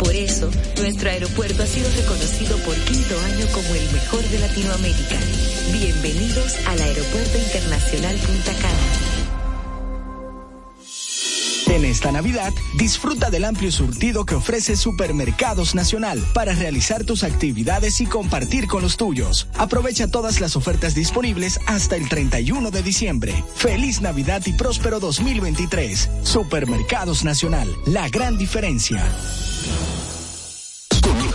Por eso, nuestro aeropuerto ha sido reconocido por quinto año como el mejor de Latinoamérica. Bienvenidos al Aeropuerto Internacional Punta Cana. En esta Navidad, disfruta del amplio surtido que ofrece Supermercados Nacional para realizar tus actividades y compartir con los tuyos. Aprovecha todas las ofertas disponibles hasta el 31 de diciembre. Feliz Navidad y próspero 2023. Supermercados Nacional, la gran diferencia.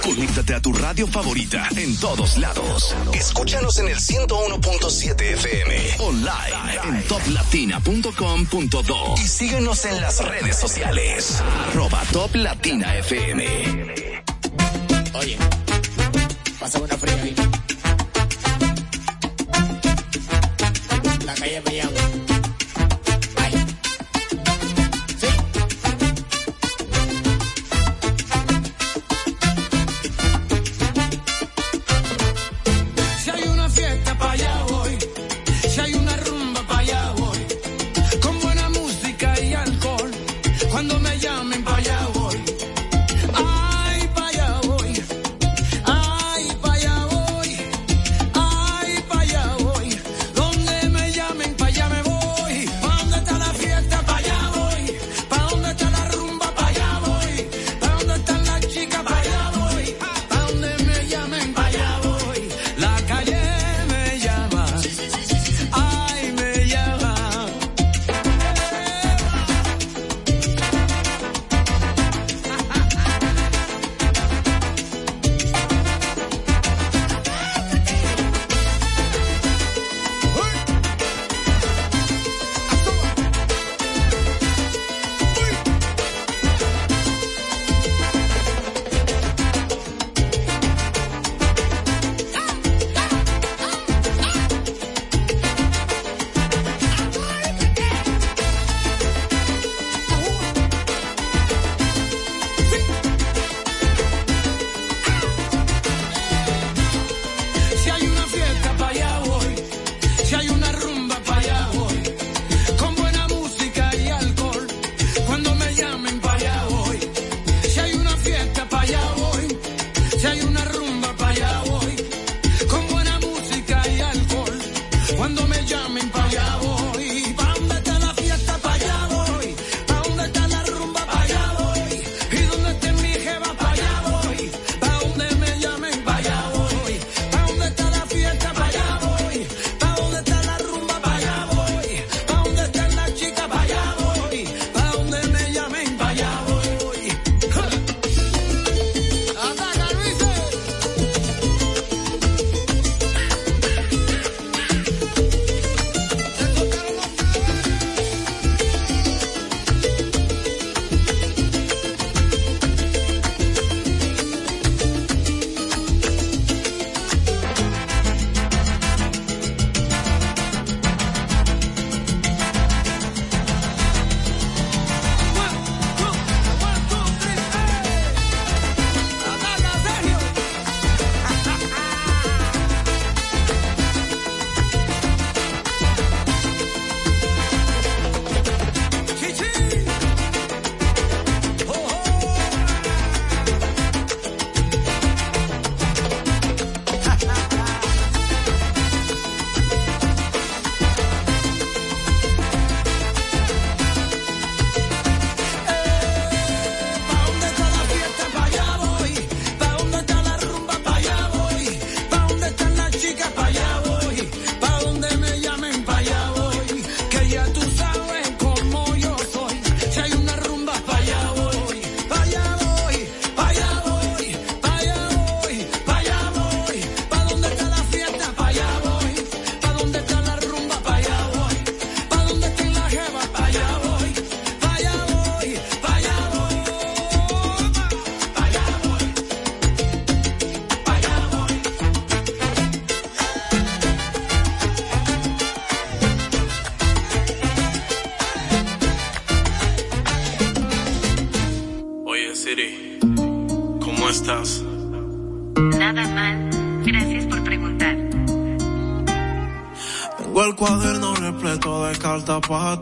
Conéctate a tu radio favorita en todos lados. Escúchanos en el 101.7 FM. Online en toplatina.com.do. Y síguenos en las redes sociales. Arroba Top Latina FM. Oye, pasa una fría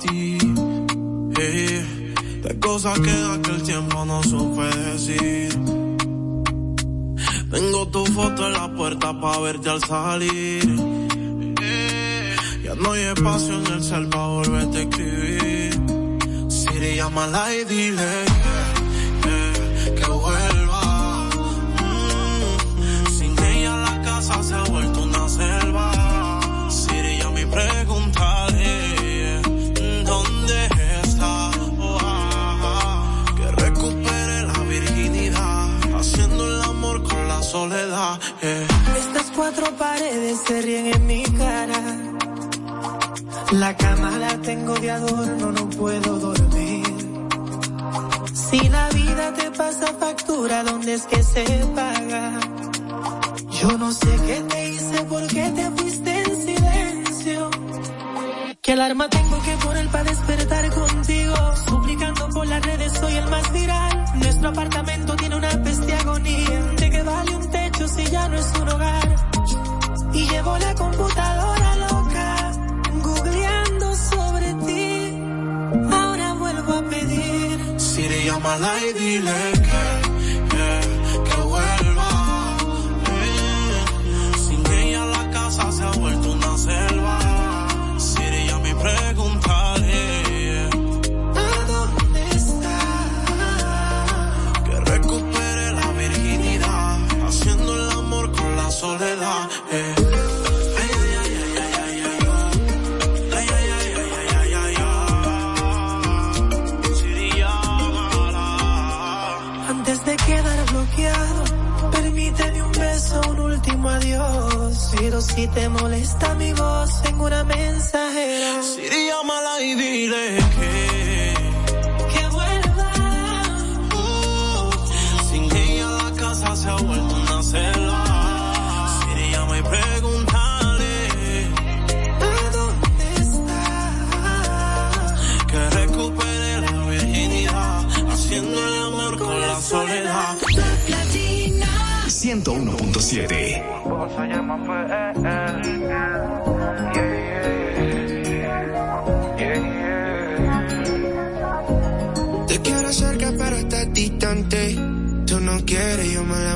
de eh, cosas que aquel tiempo no supe decir. Tengo tu foto en la puerta para verte al salir.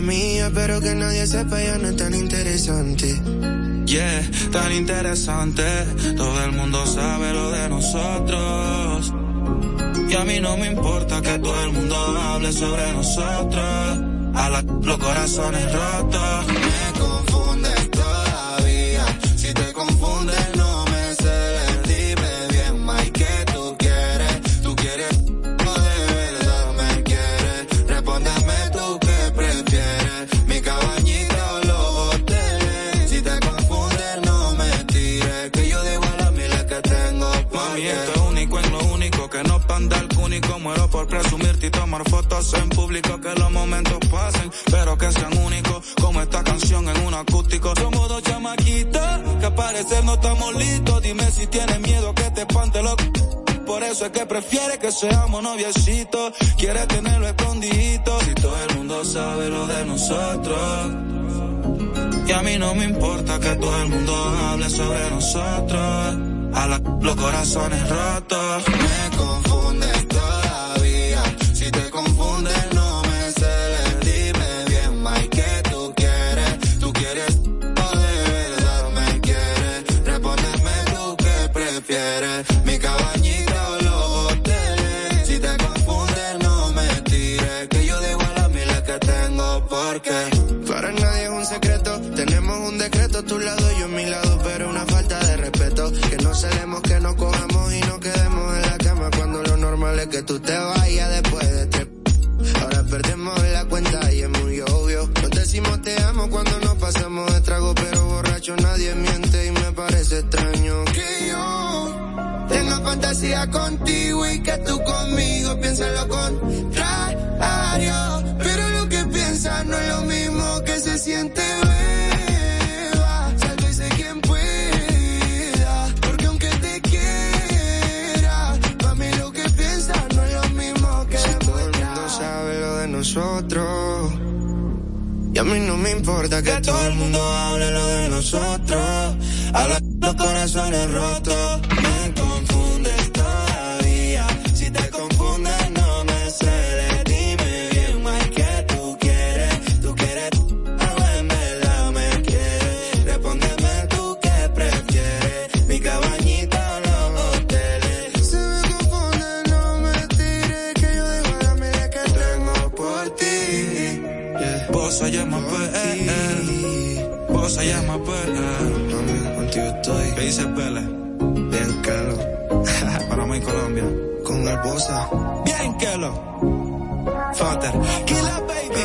mía, pero que nadie sepa, ya no es tan interesante. Yeah, tan interesante, todo el mundo sabe lo de nosotros. Y a mí no me importa que todo el mundo hable sobre nosotros. A la, los corazones rotos. tomar fotos en público, que los momentos pasen, pero que sean únicos, como esta canción en un acústico. Somos dos chamaquitas, que al parecer no estamos listos, dime si tienes miedo que te espante loco. Por eso es que prefiere que seamos noviecitos, quiere tenerlo escondidito. Si todo el mundo sabe lo de nosotros. Y a mí no me importa que todo el mundo hable sobre nosotros. A la, los corazones rotos me confundes contigo y que tú conmigo piensas lo contrario. Pero lo que piensas no es lo mismo que se siente beba. Sálvese quien pueda, porque aunque te quiera, para mí lo que piensas no es lo mismo que todo el mundo sabe lo de nosotros. Y a mí no me importa que, que todo el mundo hable lo de nosotros. A los corazones rotos. Colombia. Con el bosa. Bien, Kelo. Fater. Killa Baby.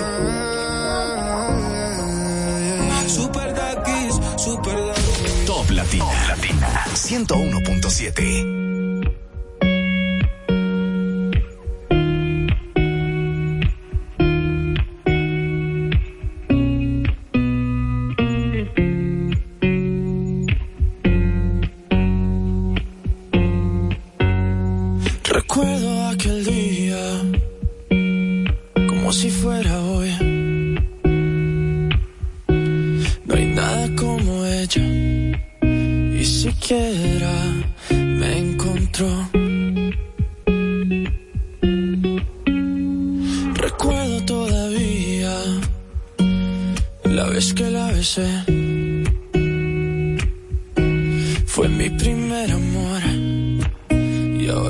Super Dakis. Super Dakis. Top Latina. Latina. 101.7. Recuerdo aquel día como si fuera hoy. No hay nada como ella y siquiera me encontró.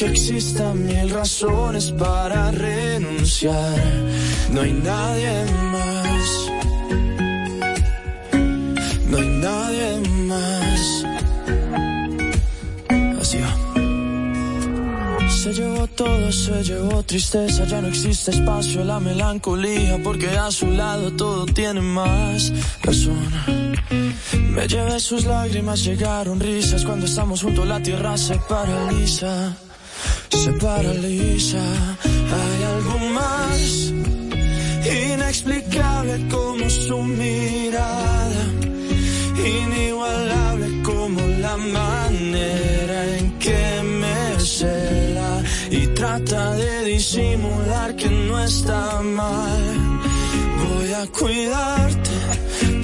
aunque existan mil razones para renunciar, no hay nadie más, no hay nadie más. Así va. Se llevó todo, se llevó tristeza, ya no existe espacio, la melancolía, porque a su lado todo tiene más razón. Me llevé sus lágrimas, llegaron risas, cuando estamos juntos la tierra se paraliza, se paraliza. Hay algo más inexplicable como su mirada, inigualable como la manera en que me cela y trata de disimular que no está mal. Voy a cuidarte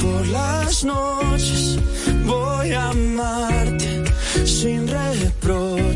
por las noches, voy a amarte sin reproches,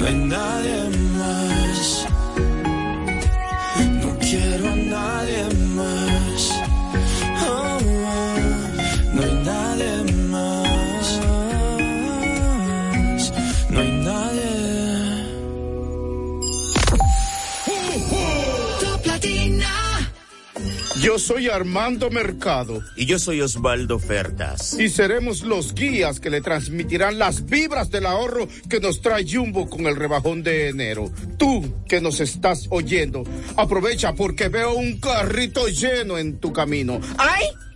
No hay nadie. Yo soy Armando Mercado Y yo soy Osvaldo Fertas. y seremos los guías que le transmitirán las vibras del ahorro que nos trae Jumbo con el rebajón de enero. Tú que nos estás oyendo, aprovecha porque veo un carrito lleno en tu camino. ¡Ay!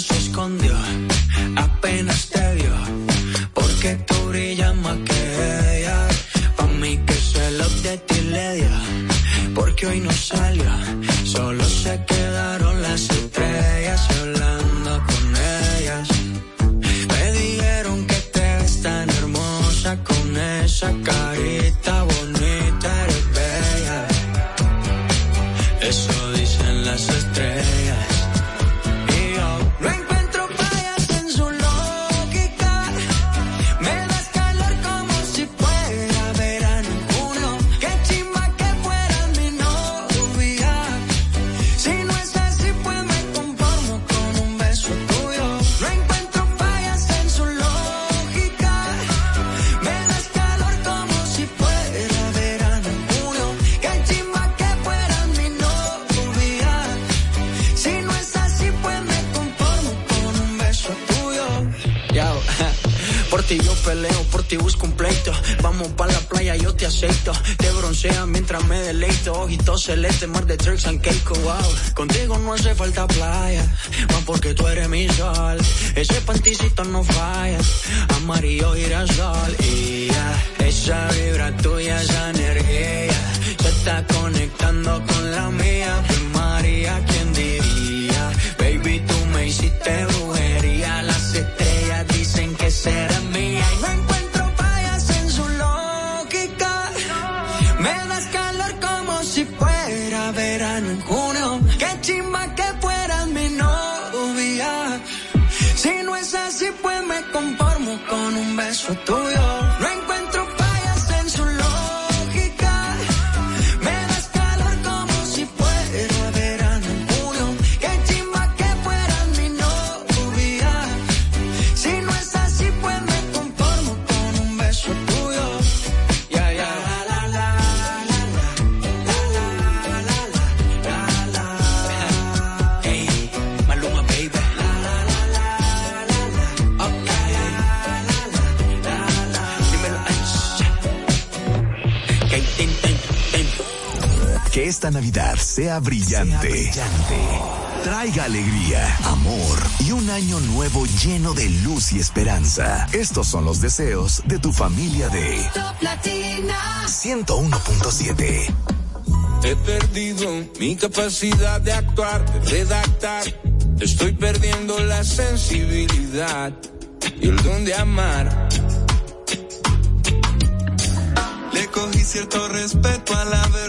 se escondió, apenas Turks and Contigo no hace falta playa Navidad sea brillante. Traiga alegría, amor y un año nuevo lleno de luz y esperanza. Estos son los deseos de tu familia de Top Latina. 101.7. He perdido mi capacidad de actuar, de redactar. Estoy perdiendo la sensibilidad y el don de amar. Le cogí cierto respeto a la verdad,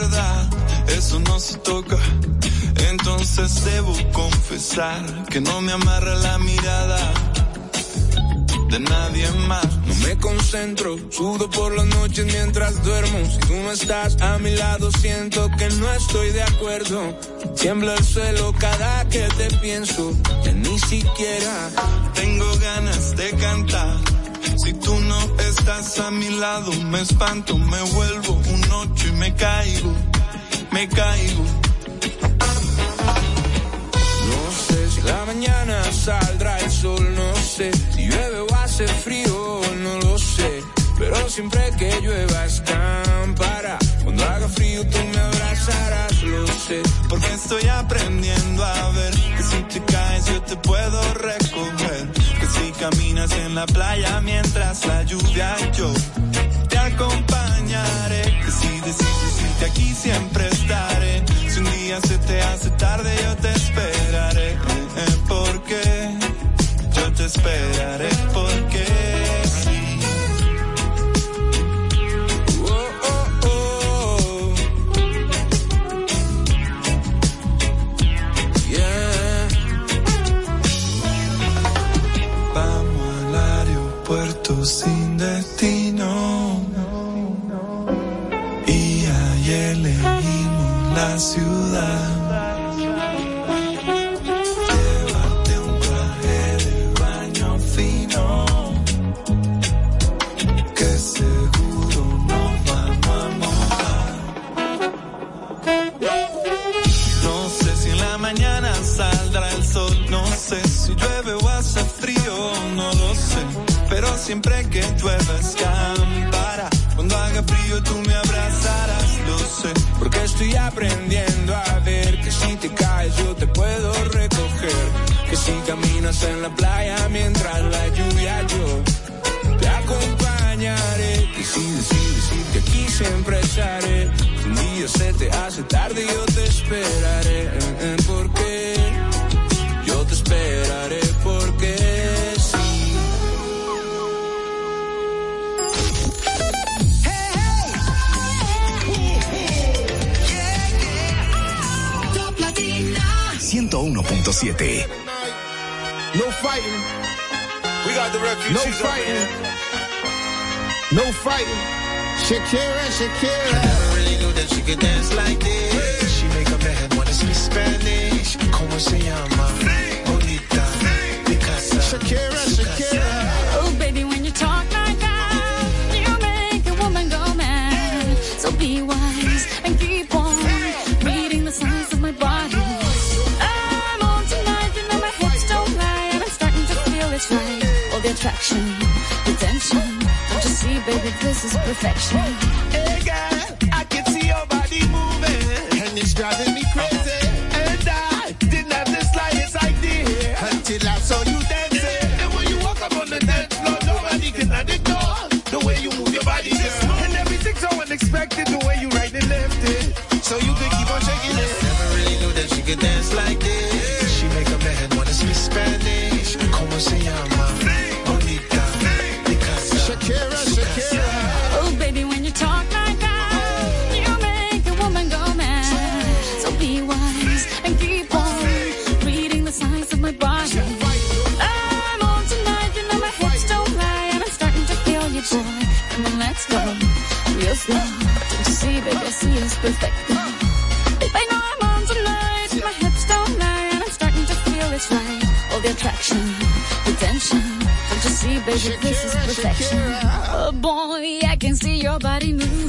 eso no se toca. Entonces debo confesar que no me amarra la mirada de nadie más. No me concentro, sudo por las noches mientras duermo. Si tú no estás a mi lado, siento que no estoy de acuerdo. Tiembla el suelo cada que te pienso, ya ni siquiera tengo ganas de cantar. Si tú no estás a mi lado, me espanto, me vuelvo un ocho y me caigo, caigo. No sé si la mañana saldrá el sol, no sé si llueve o hace frío, no lo sé. Pero siempre que llueva escampará. Cuando haga frío tú me abrazarás, lo sé. Porque estoy aprendiendo a ver que si te caes yo te puedo recoger. Que si caminas en la playa mientras la lluvia yo te acompañaré. Que si decides irte aquí siempre estaré. Si un día se te hace tarde yo te esperaré. Eh, porque yo te esperaré porque siempre que llueve escampará. Cuando haga frío tú me abrazarás, lo sé. Porque estoy aprendiendo a ver que si te caes yo te puedo recoger. Que si caminas en la playa mientras la lluvia yo te acompañaré. Que si decides ir que aquí siempre estaré. Si un día se te hace tarde yo te esperaré. eh, eh, Porque yo te esperaré 101.7. No fighting. We got the refugees No up in fighting. No fighting. Shakira, Shakira. Never really knew that she could dance like this. She make a man wanna speak Spanish. Como se llama? Bonita. Shakira, Shakira. Attraction, the tension. Don't you see, baby, this is perfection. Hey girl, I can see your body moving, and it's driving me baby, this is perfection. Oh boy, I can see your body moving,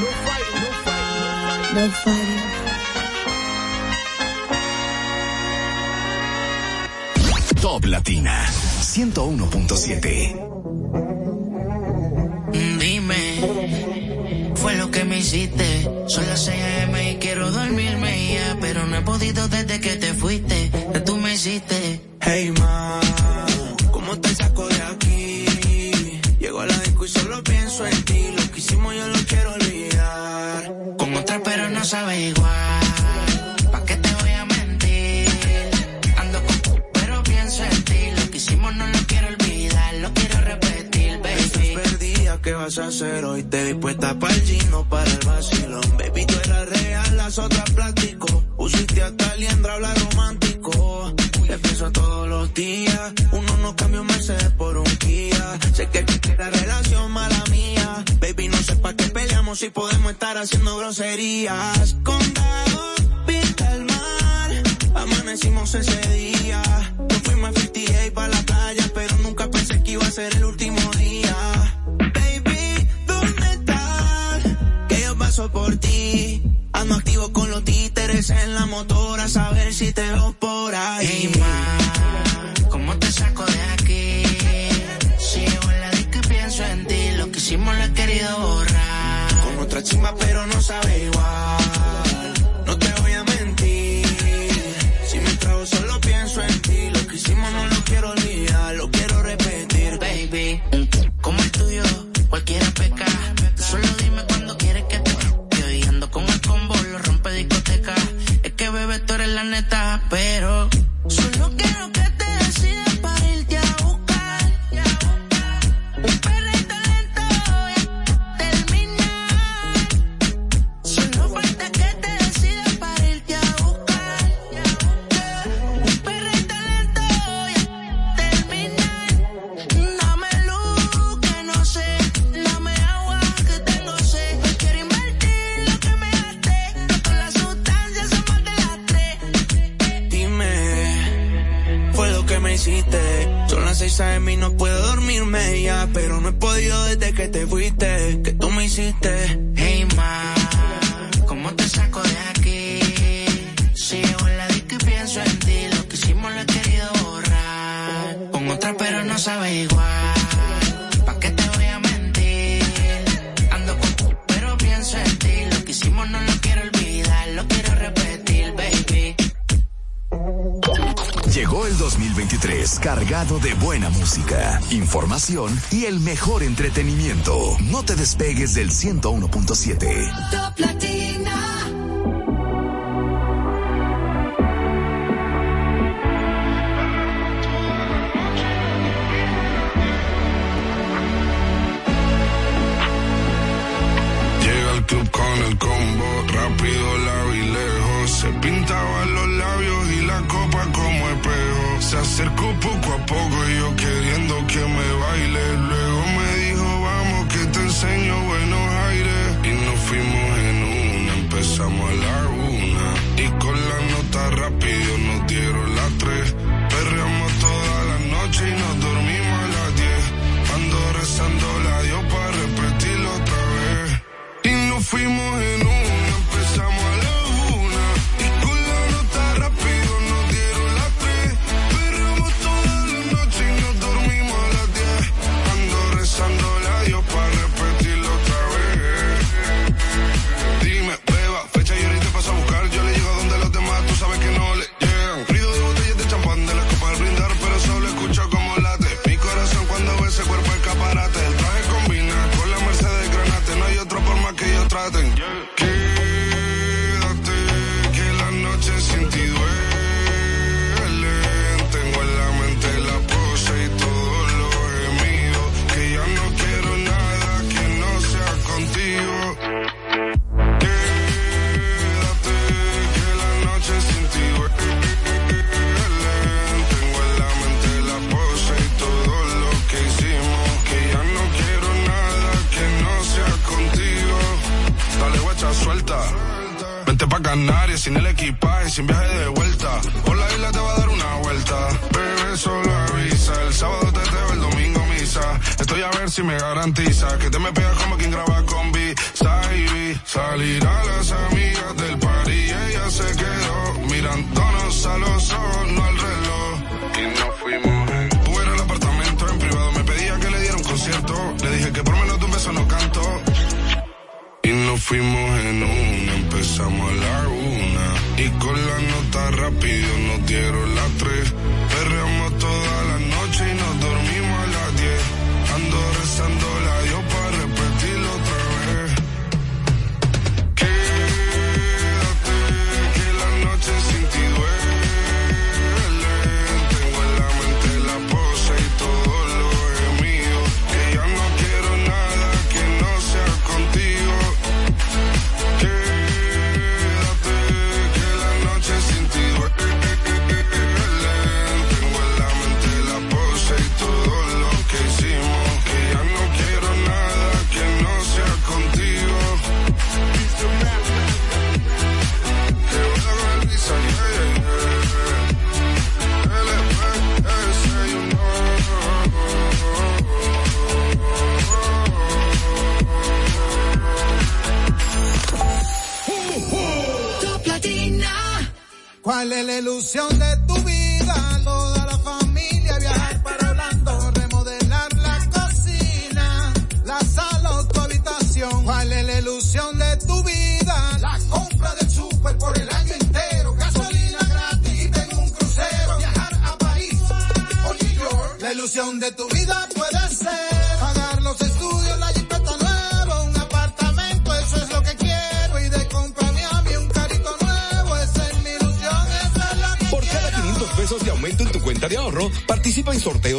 No fighting, no no. Top Latina 101.7. Dime, fue lo que me hiciste. Son las 6 a.m. y quiero dormirme ya, pero no he podido desde que te fuerte. cargado de buena música, información y el mejor entretenimiento. No te despegues del 101.7.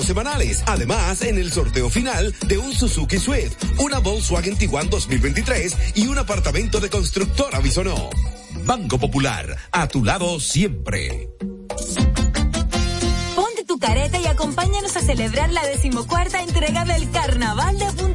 semanales. Además, en el sorteo final de un Suzuki Swift, una Volkswagen Tiguan 2023 y un apartamento de constructora Bisonó. Banco Popular, a tu lado siempre Ponte tu careta y acompáñanos a celebrar la decimocuarta entrega del Carnaval de Punta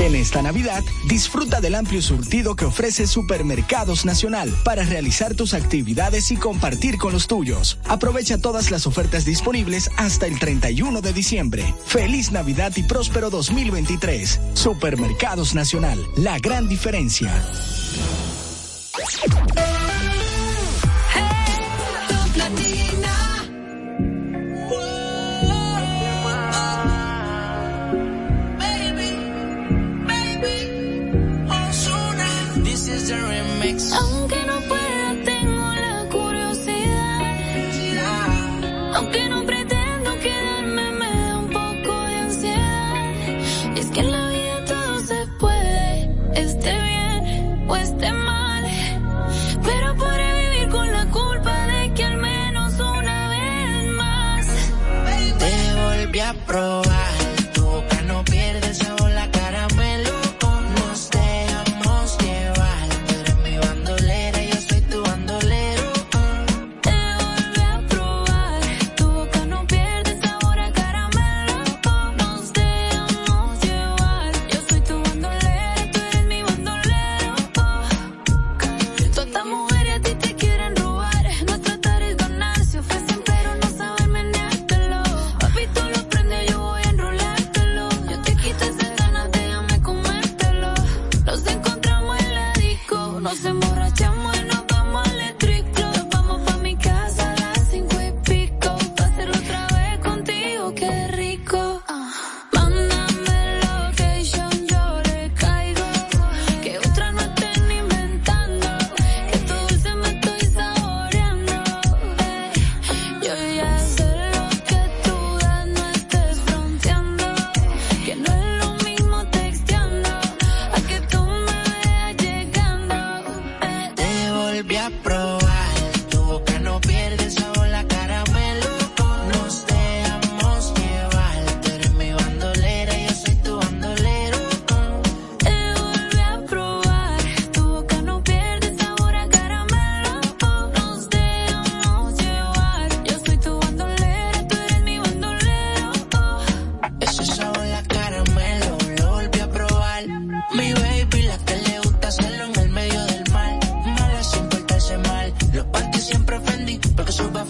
En esta Navidad, disfruta del amplio surtido que ofrece Supermercados Nacional para realizar tus actividades y compartir con los tuyos. Aprovecha todas las ofertas disponibles hasta el 31 de diciembre. Feliz Navidad y próspero 2023. Supermercados Nacional, la gran diferencia.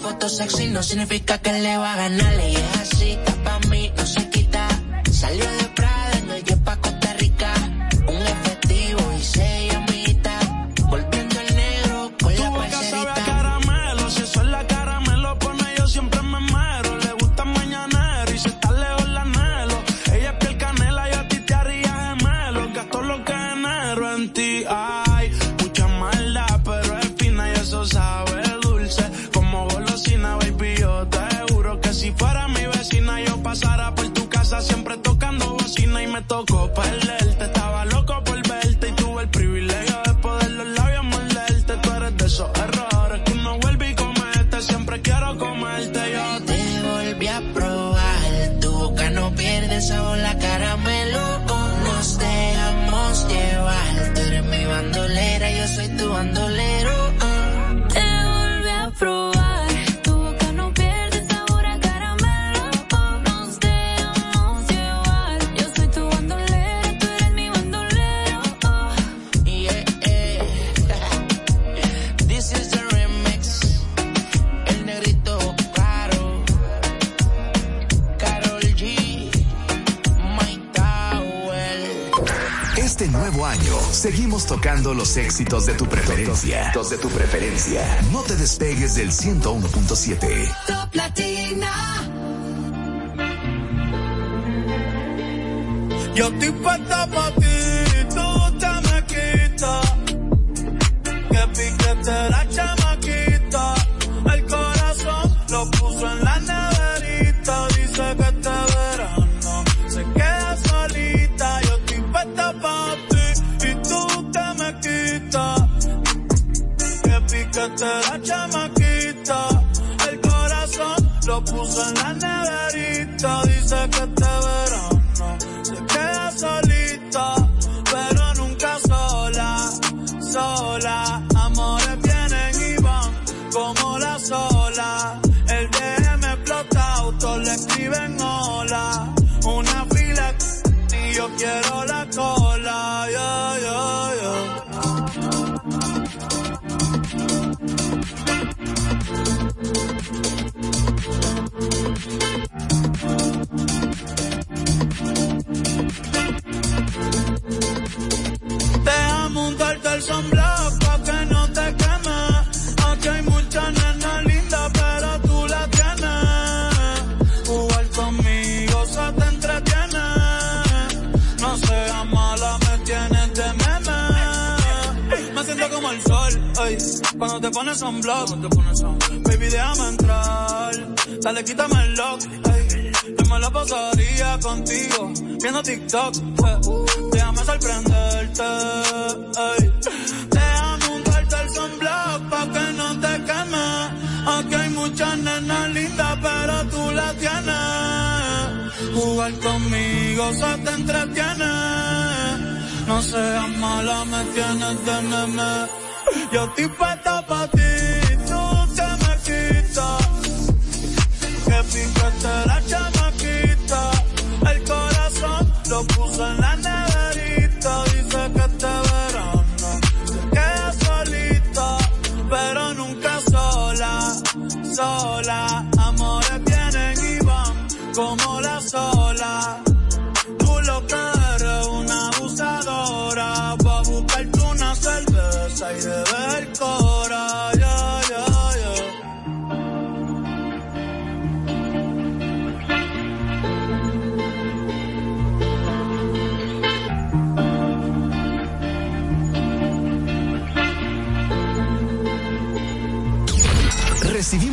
foto sexy no significa que le va a ganar. Y es así, está pa' mí, no se quita. Salió los éxitos de tu preferencia. Los de tu preferencia. No te despegues del 101.7. Top Latina. Yo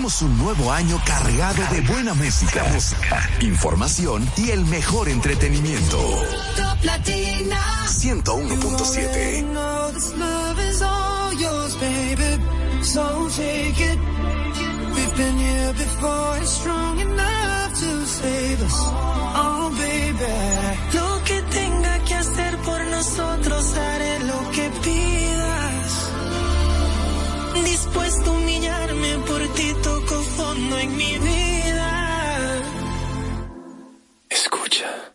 Un nuevo año cargado de buena música, información y el mejor entretenimiento. 101.7 been here before, it's strong enough to save us. Oh, baby. Lo que tenga que hacer por nosotros, haré lo que pidas. Dispuesto a humillarme por ti todo. Escucha.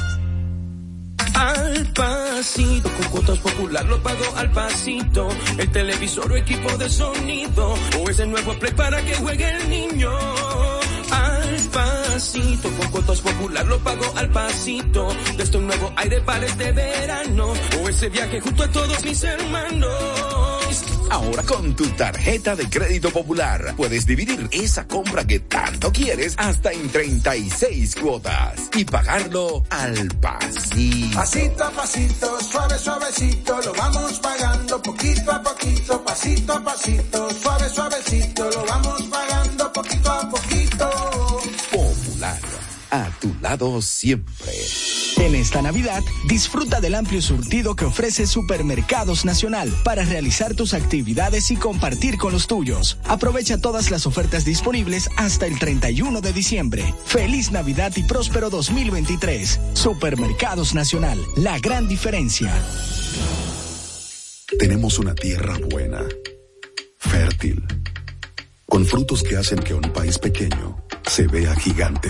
Al pasito, con cuotas popular lo pago al pasito. El televisor o equipo de sonido, o ese nuevo play para que juegue el niño. Al pasito, con cuotas popular lo pago al pasito. Desde un nuevo aire para este verano, o ese viaje junto a todos mis hermanos. Ahora con tu tarjeta de crédito popular puedes dividir esa compra que tanto quieres hasta en 36 cuotas y pagarlo al pasito. Pasito a pasito, suave, suavecito, lo vamos pagando poquito a poquito, pasito a pasito, suave, suavecito, lo vamos pagando poquito a poquito. Popular, a tu lado siempre. En esta Navidad, disfruta del amplio surtido que ofrece Supermercados Nacional para realizar tus actividades y compartir con los tuyos. Aprovecha todas las ofertas disponibles hasta el 31 de diciembre. Feliz Navidad y próspero 2023. Supermercados Nacional, la gran diferencia. Tenemos una tierra buena, fértil, con frutos que hacen que un país pequeño se vea gigante.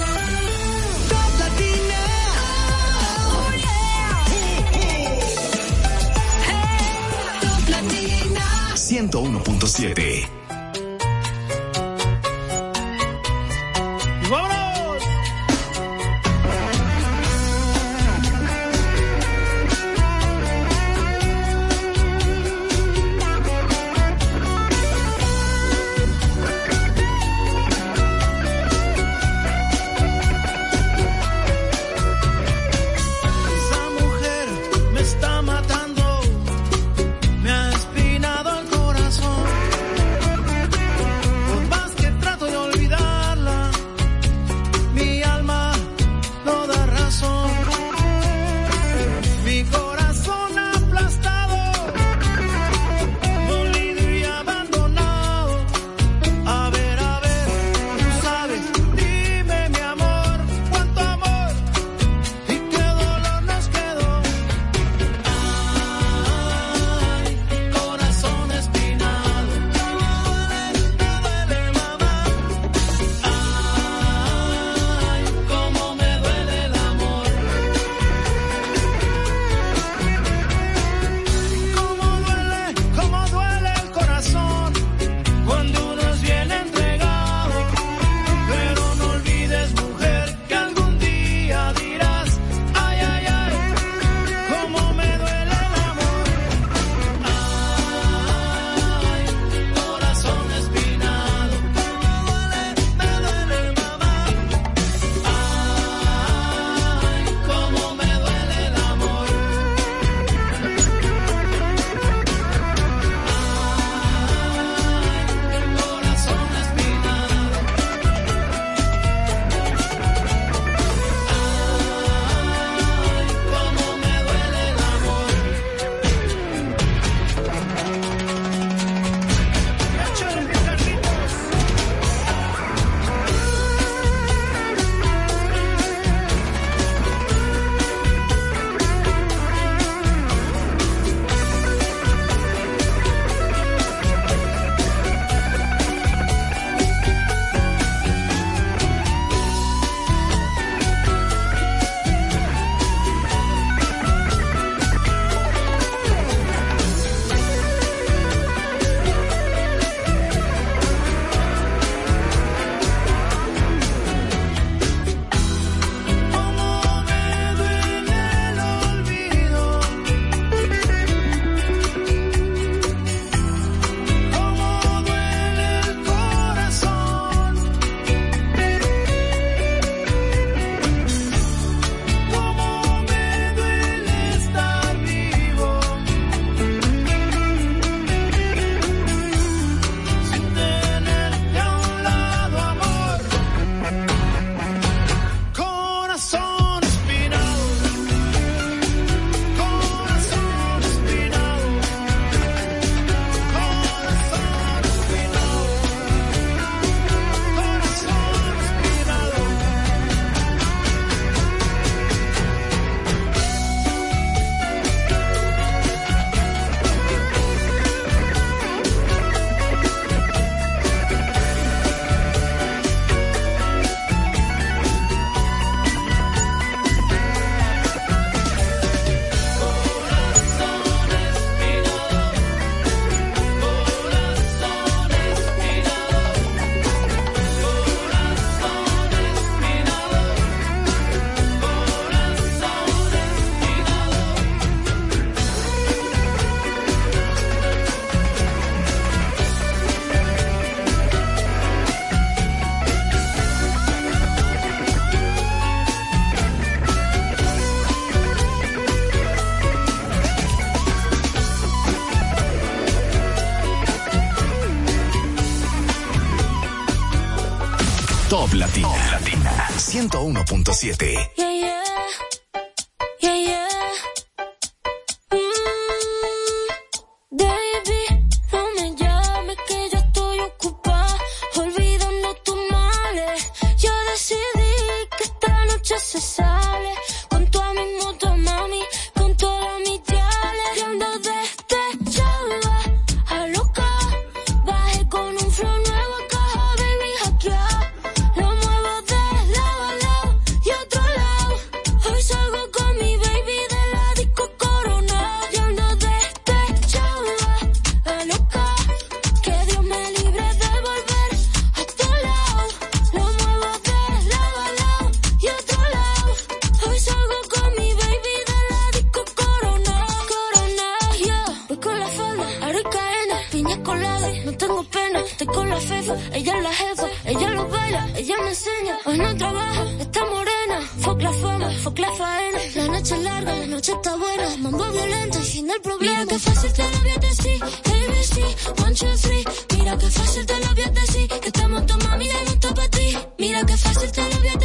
101.7. 101.7. Hoy no trabaja, está morena. Fuck la fama, fuck la faena. La noche es larga, la noche está buena. Mambo violento y fin del problema. Mira que fácil te lo voy a decir. ABC, one, two, three. Mira que fácil te lo voy a decir. Que estamos tu mami, la no para ti. Mira que fácil te lo voy a decir.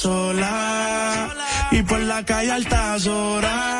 sola. Y por la calle altas horas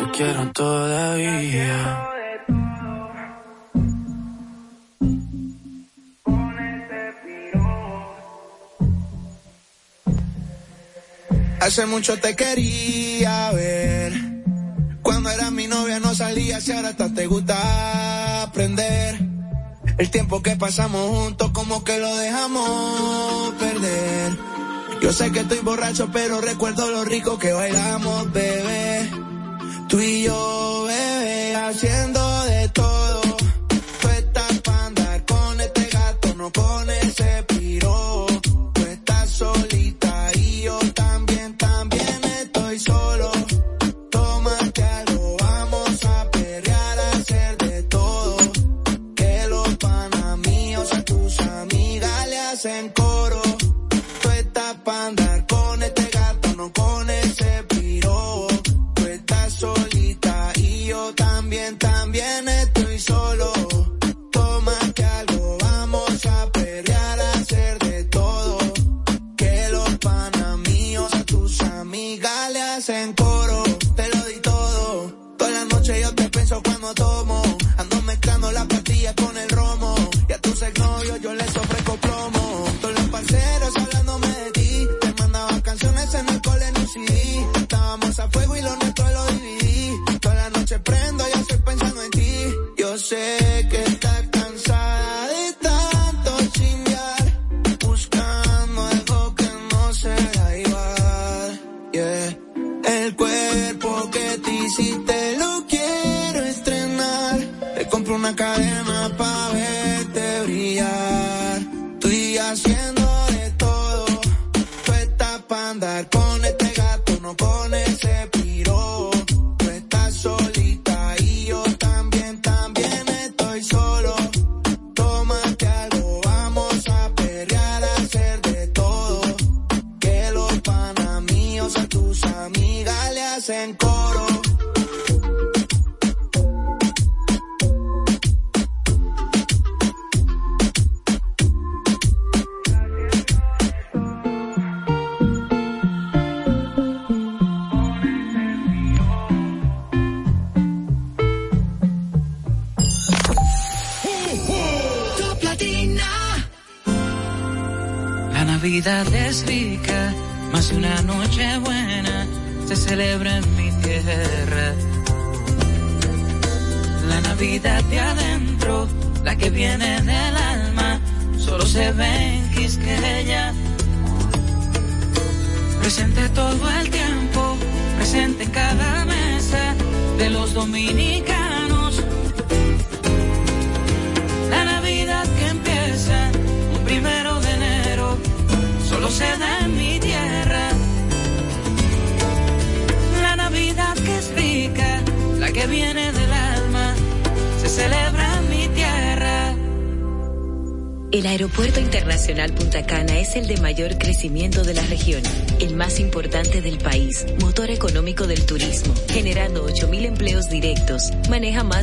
te quiero todavía. Hace mucho te quería ver. Cuando era mi novia no salías y ahora hasta te gusta aprender. El tiempo que pasamos juntos como que lo dejamos perder. Yo sé que estoy borracho, pero recuerdo lo rico que bailamos, bebé. Tú y yo, bebé, haciendo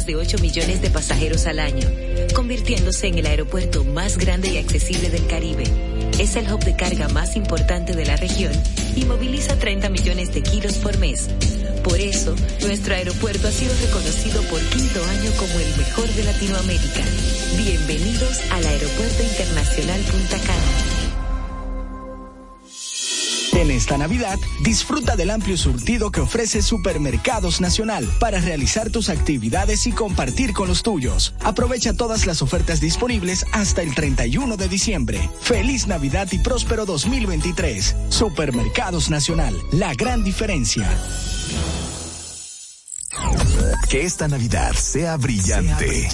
de 8 millones de pasajeros al año, convirtiéndose en el aeropuerto más grande y accesible del Caribe. Es el hub de carga más importante de la región y moviliza 30 millones de kilos por mes. Por eso, nuestro aeropuerto ha sido reconocido por quinto año como el mejor de Latinoamérica. Bienvenidos al Aeropuerto Internacional Punta Cana. En esta Navidad, disfruta del amplio surtido que ofrece Supermercados Nacional para realizar tus actividades y compartir con los tuyos. Aprovecha todas las ofertas disponibles hasta el 31 de diciembre. Feliz Navidad y próspero 2023. Supermercados Nacional, la gran diferencia. Que esta Navidad sea brillante.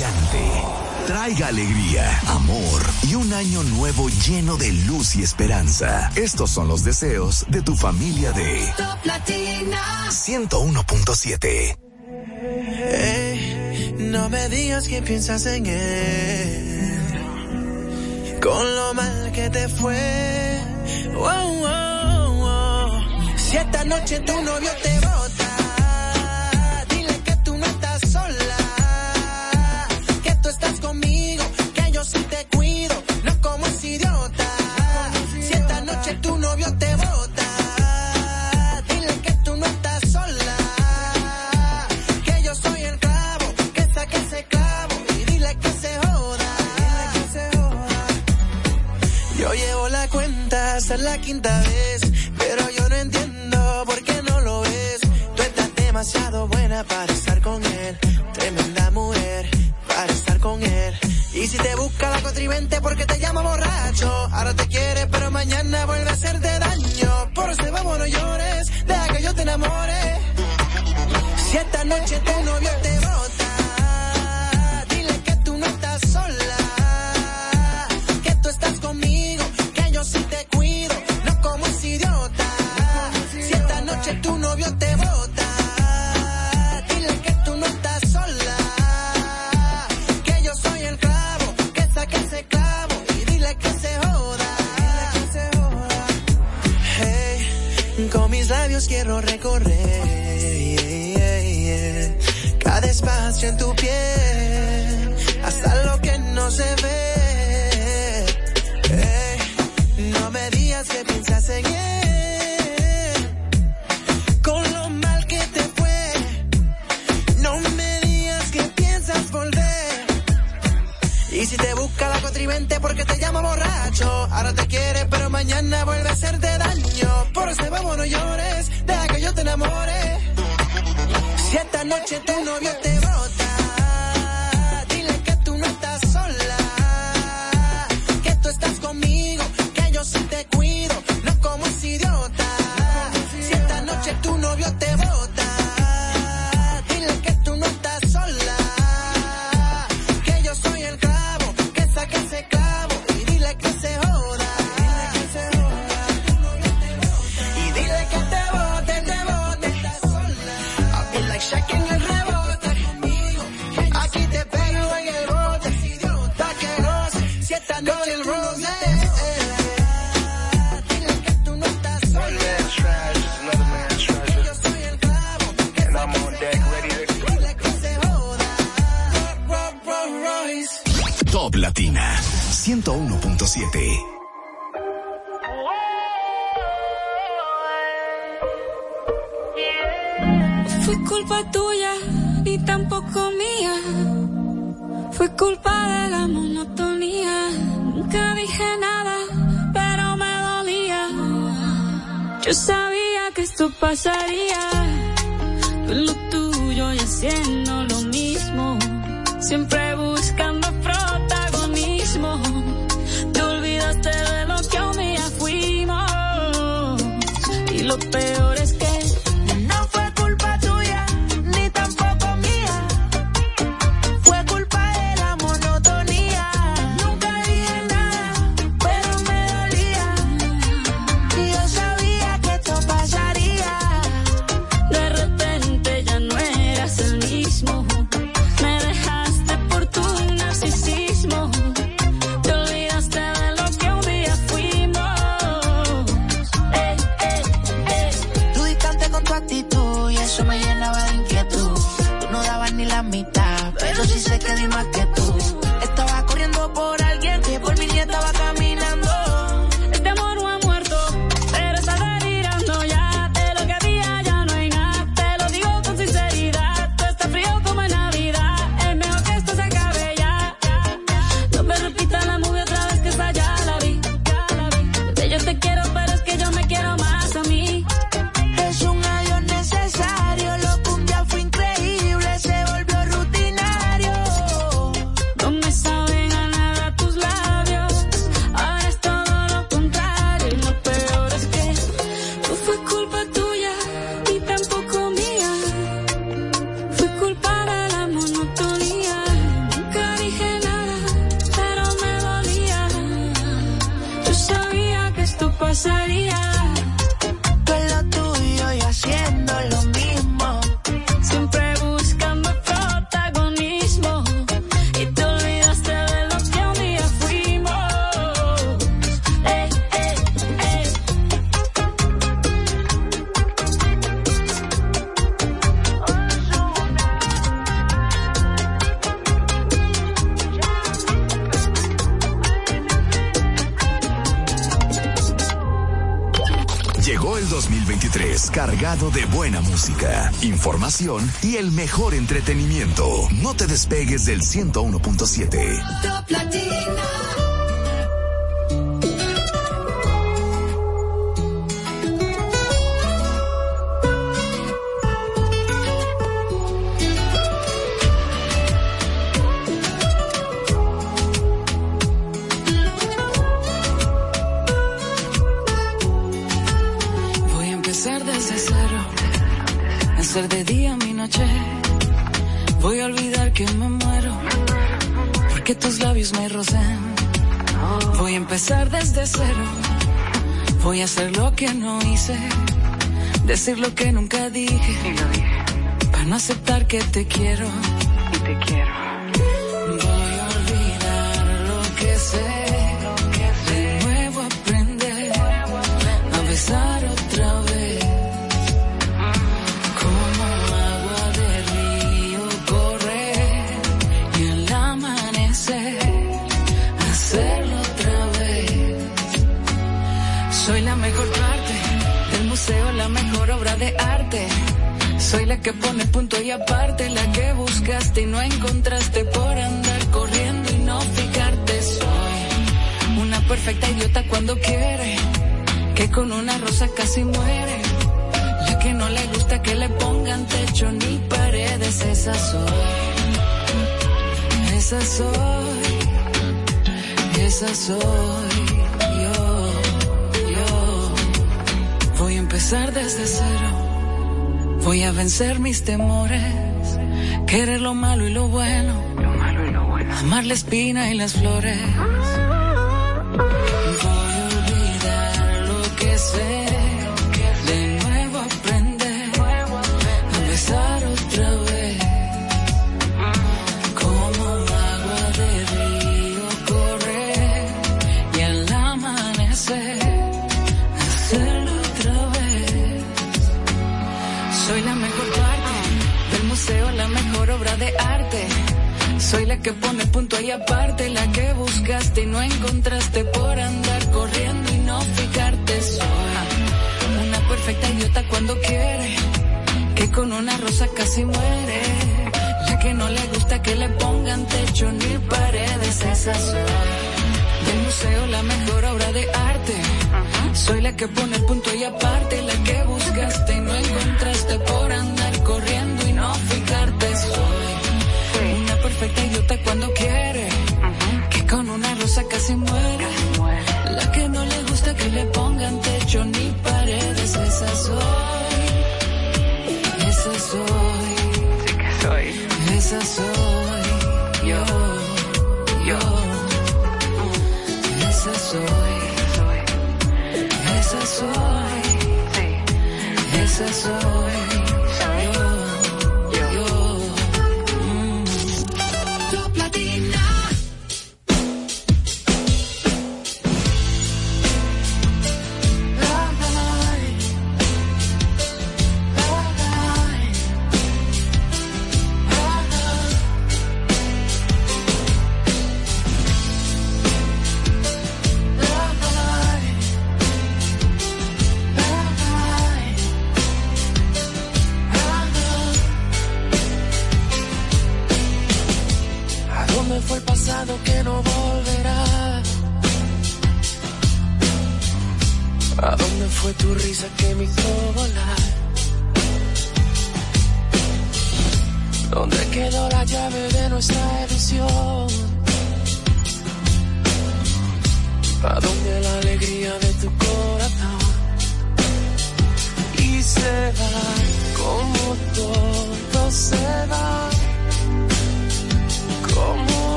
Traiga alegría, amor y un año nuevo lleno de luz y esperanza. Estos son los deseos de tu familia de Top Latina. 101.7. Ey, no me digas que piensas en él. Con lo mal que te fue. Wow, wow, wow. Si esta noche tu novio te hasta la quinta vez, pero yo no entiendo por qué no lo ves. Tú estás demasiado buena para estar con él, tremenda mujer para estar con él. Y si te busca la contribente porque te llama borracho, ahora te quiere pero mañana vuelve a hacerte daño. Por eso vamos no llores, deja que yo te enamore. Si esta noche tu novio te en tu piel, hasta lo que no se ve. Eh, no me digas que piensas en él, con lo mal que te fue. No me digas que piensas volver. Y si te busca la contrivente porque te llama borracho, ahora te quiere pero mañana vuelve a hacerte daño. Por ese vamos no llores, deja que yo te enamore. Si esta noche tu novio te música, información y el mejor entretenimiento. No te despegues del 101.7. Voy a hacer lo que no hice, decir lo que nunca dije. Y lo dije. Para no aceptar que te quiero. Y te quiero. que pone punto y aparte, la que buscaste y no encontraste por andar corriendo y no fijarte. Soy una perfecta idiota cuando quiere, que con una rosa casi muere. La que no le gusta que le pongan techo ni paredes, esa soy. Esa soy, esa soy. Yo, yo voy a empezar desde cero Voy a vencer mis temores. Querer lo malo y lo bueno. Amar la espina y las flores. Que pone punto y aparte, la que buscaste y no encontraste por andar corriendo y no fijarte. Soy una perfecta idiota cuando quiere, que con una rosa casi muere. La que no le gusta que le pongan techo ni paredes, esa soy. Del museo la mejor obra de arte. Soy la que pone el punto y aparte, la que buscaste y no encontraste por andar cuando quiere, que con una rosa casi muere. La que no le gusta que le pongan techo ni paredes, esa soy. Esa soy. Esa soy. Yo, yo. Esa soy. Esa soy. Esa soy.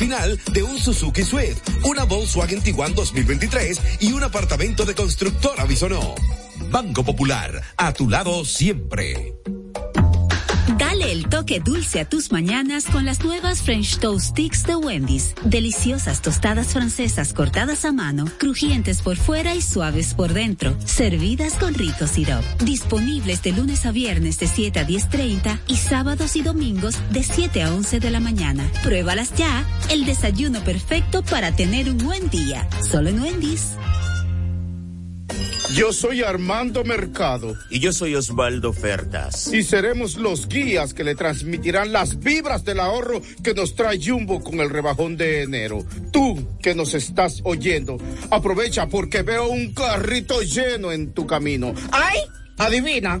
Final de un Suzuki Swift, una Volkswagen Tiguan 2023 y un apartamento de constructora Bisonó. Banco Popular, a tu lado siempre. Dale el toque dulce a tus mañanas con las nuevas French Toast Sticks de Wendy's. Deliciosas tostadas francesas cortadas a mano, crujientes por fuera y suaves por dentro, servidas con rico sirop. Disponibles de lunes a viernes de 7 a 10.30 y sábados y domingos de 7 a 11 de la mañana. Pruébalas ya, el desayuno perfecto para tener un buen día. Solo en Wendy's. Yo soy Armando Mercado. Y yo soy Osvaldo Ferdas. Y seremos los guías que le transmitirán las vibras del ahorro que nos trae Jumbo con el rebajón de enero. Tú que nos estás oyendo, aprovecha porque veo un carrito lleno en tu camino. ¡Ay! Adivina.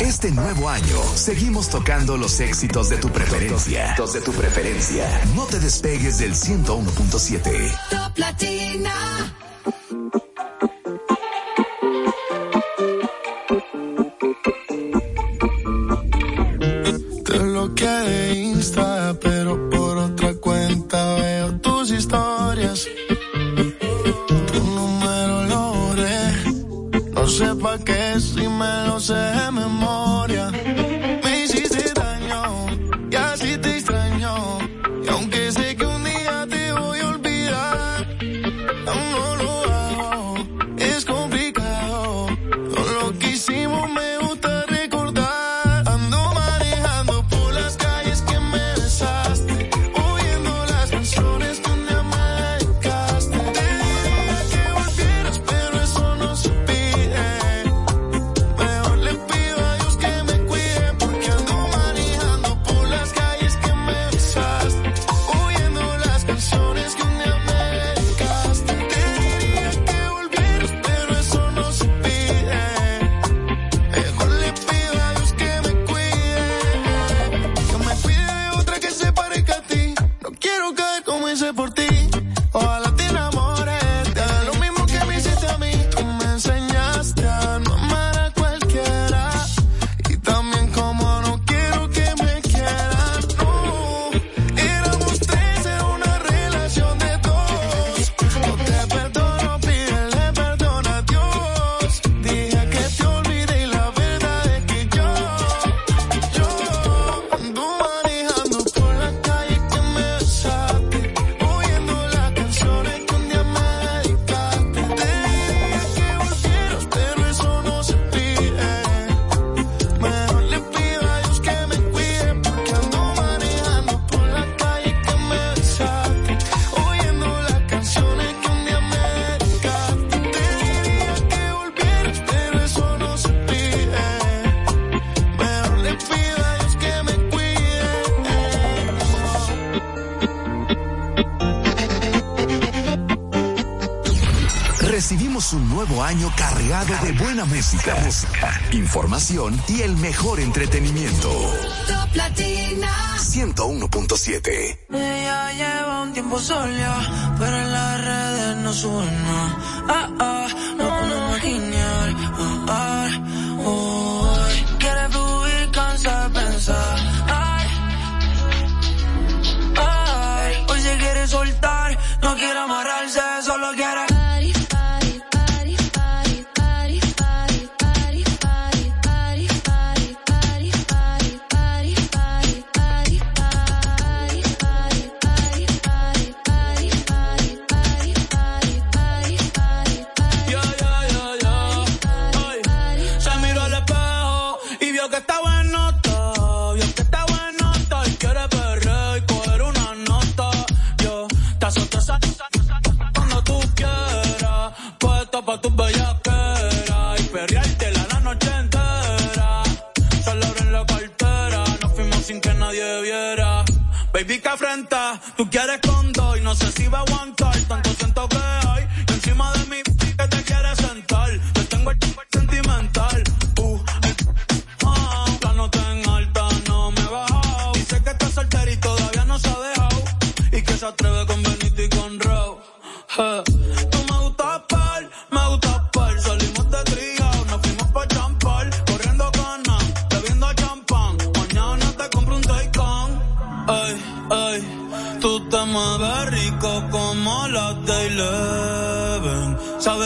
Este nuevo año seguimos tocando los éxitos de tu preferencia. Los de tu preferencia. No te despegues del 101.7. Top Latina. nuevo año cargado de buena música, información y el mejor entretenimiento. Top Latina 101.7. Ella lleva un tiempo sola, pero en las redes no suena.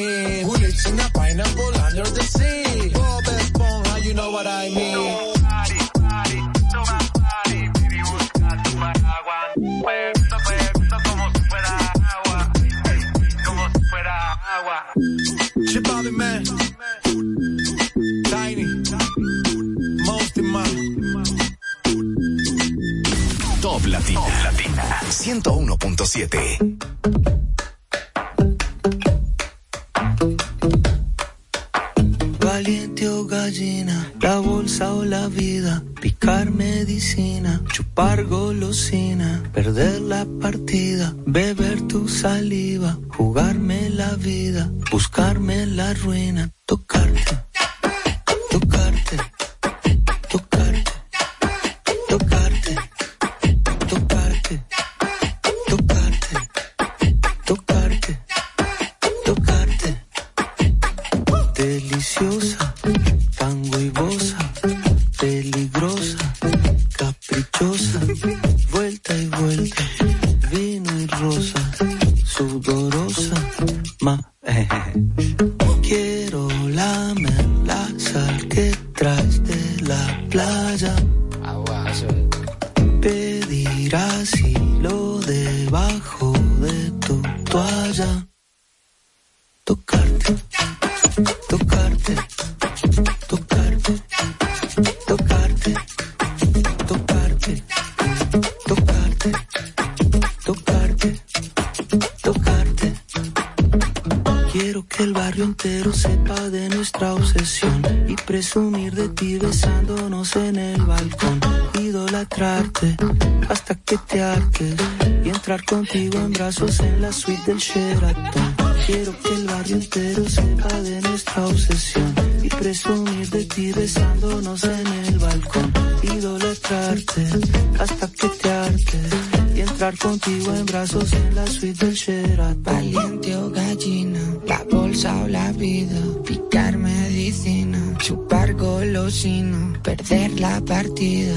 me. Who pineapple under the sea? Bob Esponja, you know what I mean. Nobody, nobody, nobody, baby, busca tu paraguas. Puerto, puerto, como si fuera agua. Como si fuera agua. She man. Tiny. Most in my. Top Latina. Top Latina. 101.7. chupar golosina, perder la partida, beber tu saliva, jugarme la vida, buscarme la ruina, tocarte, brazos en la suite del Sheraton. Quiero que el barrio entero sepa de nuestra obsesión y presumir de ti besándonos en el balcón. Idolatrarte hasta que te hartes y entrar contigo en brazos en la suite del Sheraton. Valiente o gallina, la bolsa o la vida, picar medicina, chupar golosina, perder la partida,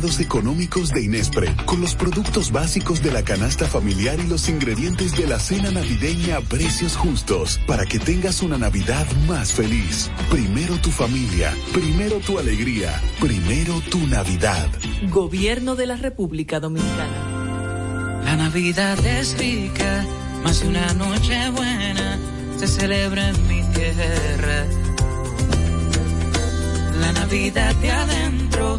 económicos de Inespre, con los productos básicos de la canasta familiar y los ingredientes de la cena navideña a precios justos, para que tengas una Navidad más feliz. Primero tu familia, primero tu alegría, primero tu Navidad. Gobierno de la República Dominicana. La Navidad es rica, más de una noche buena se celebra en mi tierra. La Navidad de adentro,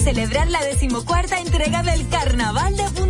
celebrar la decimocuarta entrega del Carnaval de Punta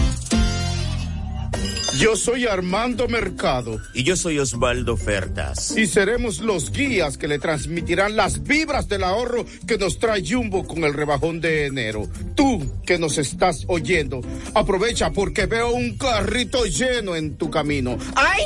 Yo soy Armando Mercado. Y yo soy Osvaldo Fertas. Y seremos los guías que le transmitirán las vibras del ahorro que nos trae Jumbo con el rebajón de enero. Tú que nos estás oyendo, aprovecha porque veo un carrito lleno en tu camino. ¡Ay!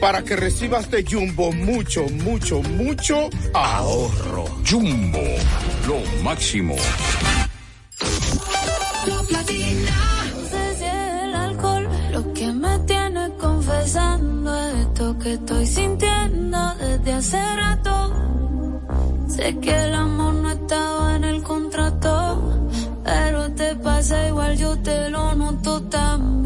Para que recibas de Jumbo mucho, mucho, mucho ahorro. Jumbo, lo máximo. No sé si es el alcohol lo que me tiene confesando esto que estoy sintiendo desde hace rato. Sé que el amor no estaba en el contrato, pero te pasa igual, yo te lo noto también.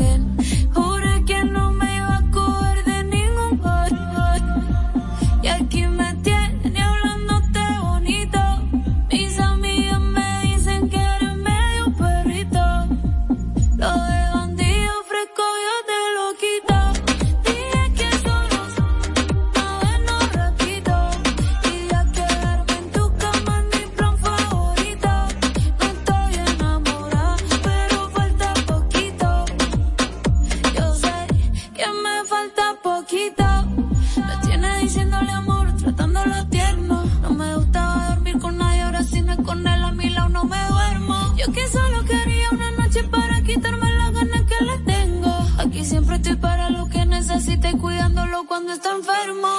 Está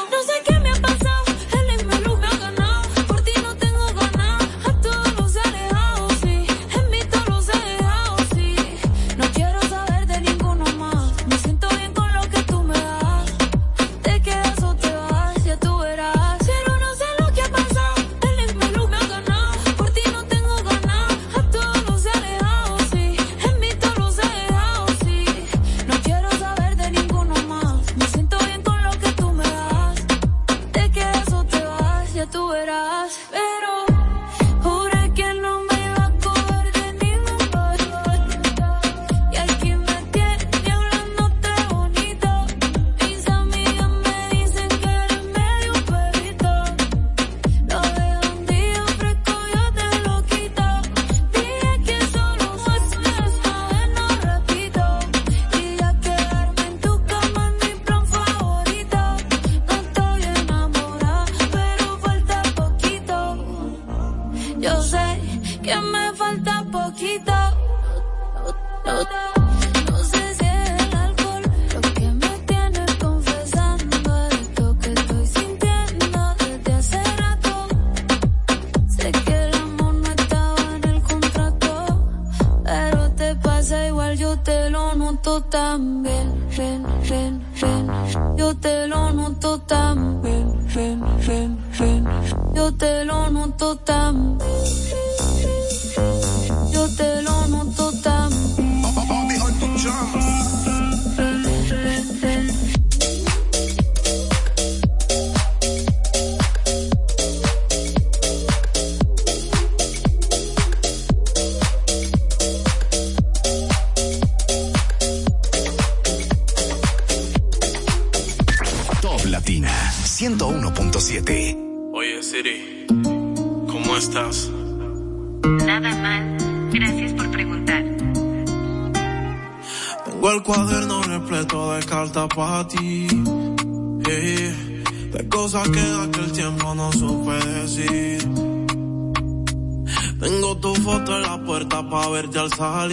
para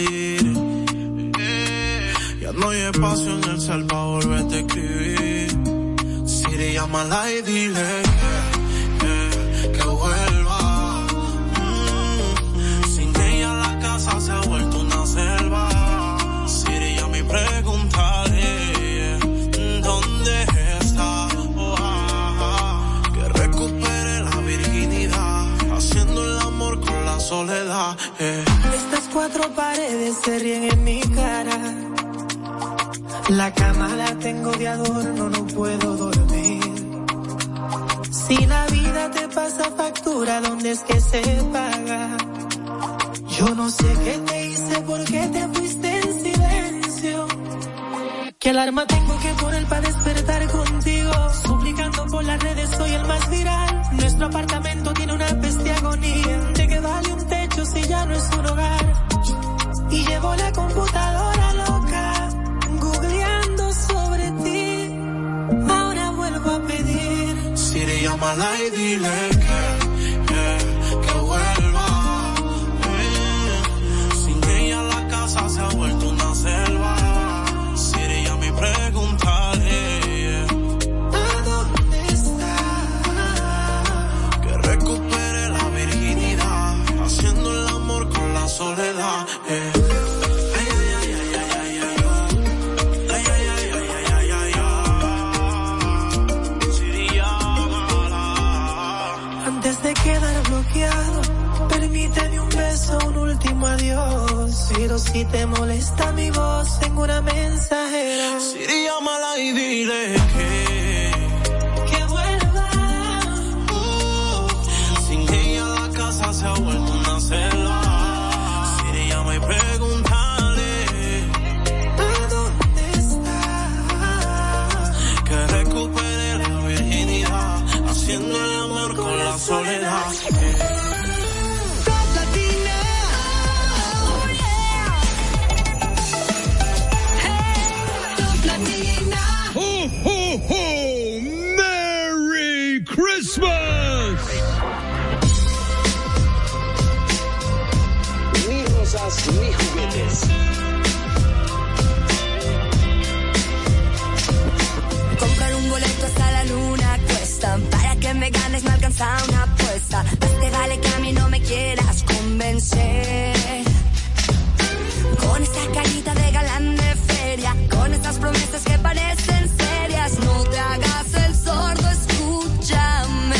Esa carita de galán de feria, con estas promesas que parecen serias. No te hagas el sordo, escúchame.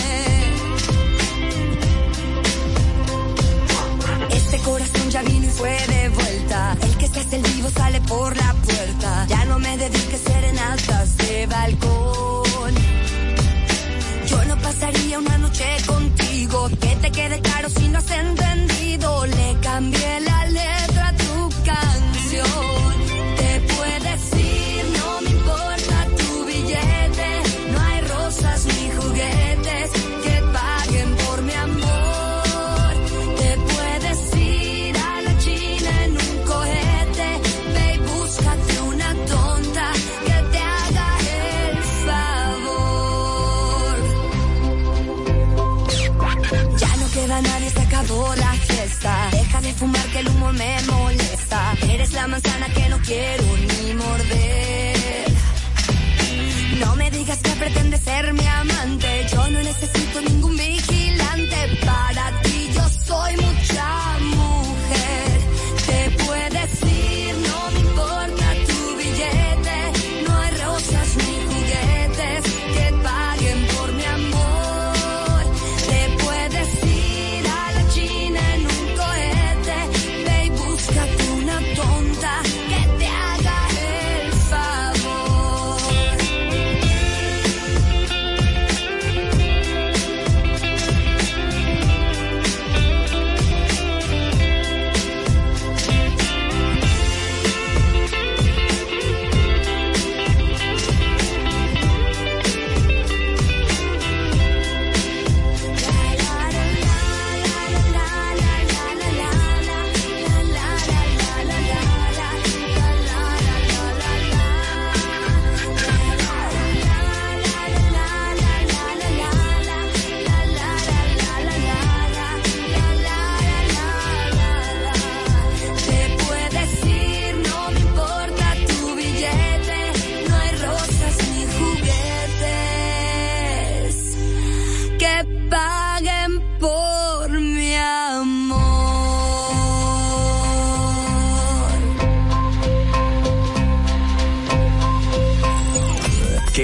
Este corazón ya vino y fue de vuelta. El que se hace el vivo sale por la amor me molesta. Eres la manzana que no quiero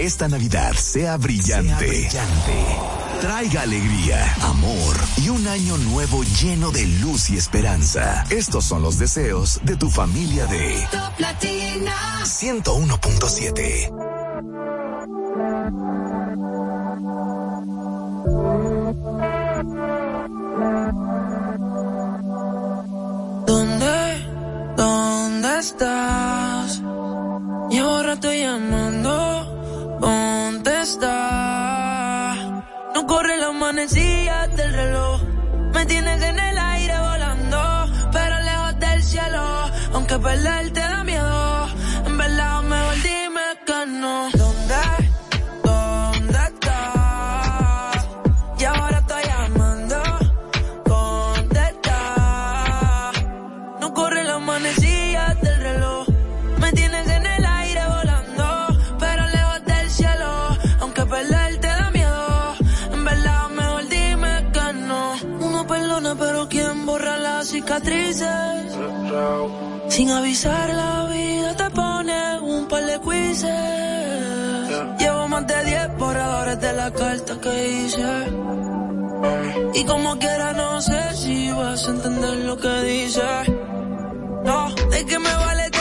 esta Navidad sea brillante. Brillante traiga alegría, amor y un año nuevo lleno de luz y esperanza. Estos son los deseos de tu familia de Top Latina 101.7. no sé si vas a entender lo que dice. No, ¿de qué me vale?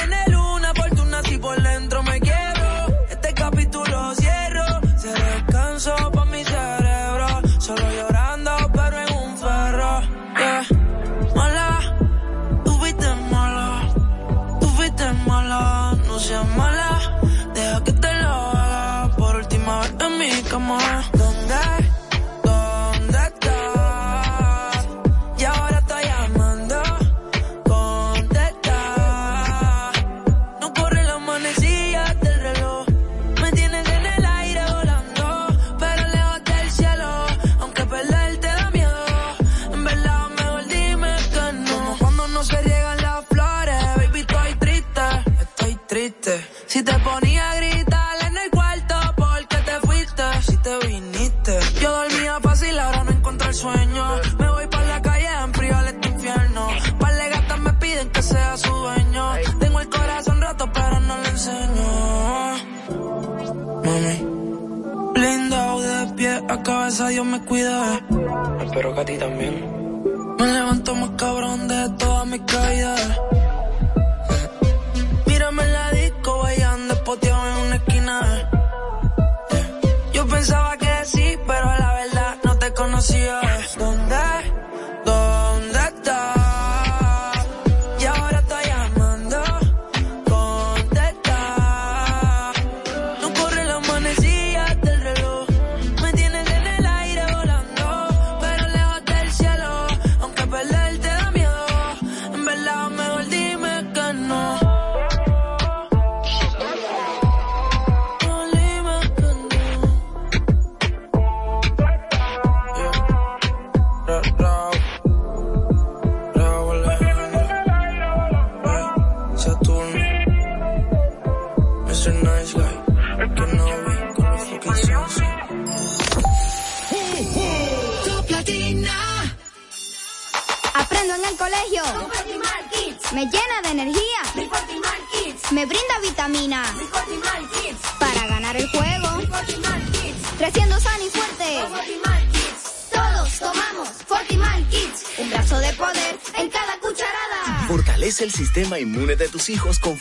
para ti también.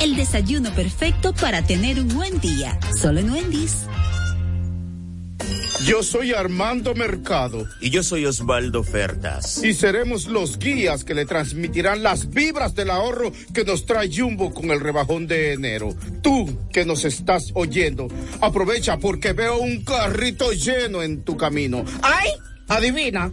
el desayuno perfecto para tener un buen día. Solo en Wendy's. Yo soy Armando Mercado. Y yo soy Osvaldo Fertas. Y seremos los guías que le transmitirán las vibras del ahorro que nos trae Jumbo con el rebajón de enero. Tú que nos estás oyendo, aprovecha porque veo un carrito lleno en tu camino. ¡Ay! Adivina,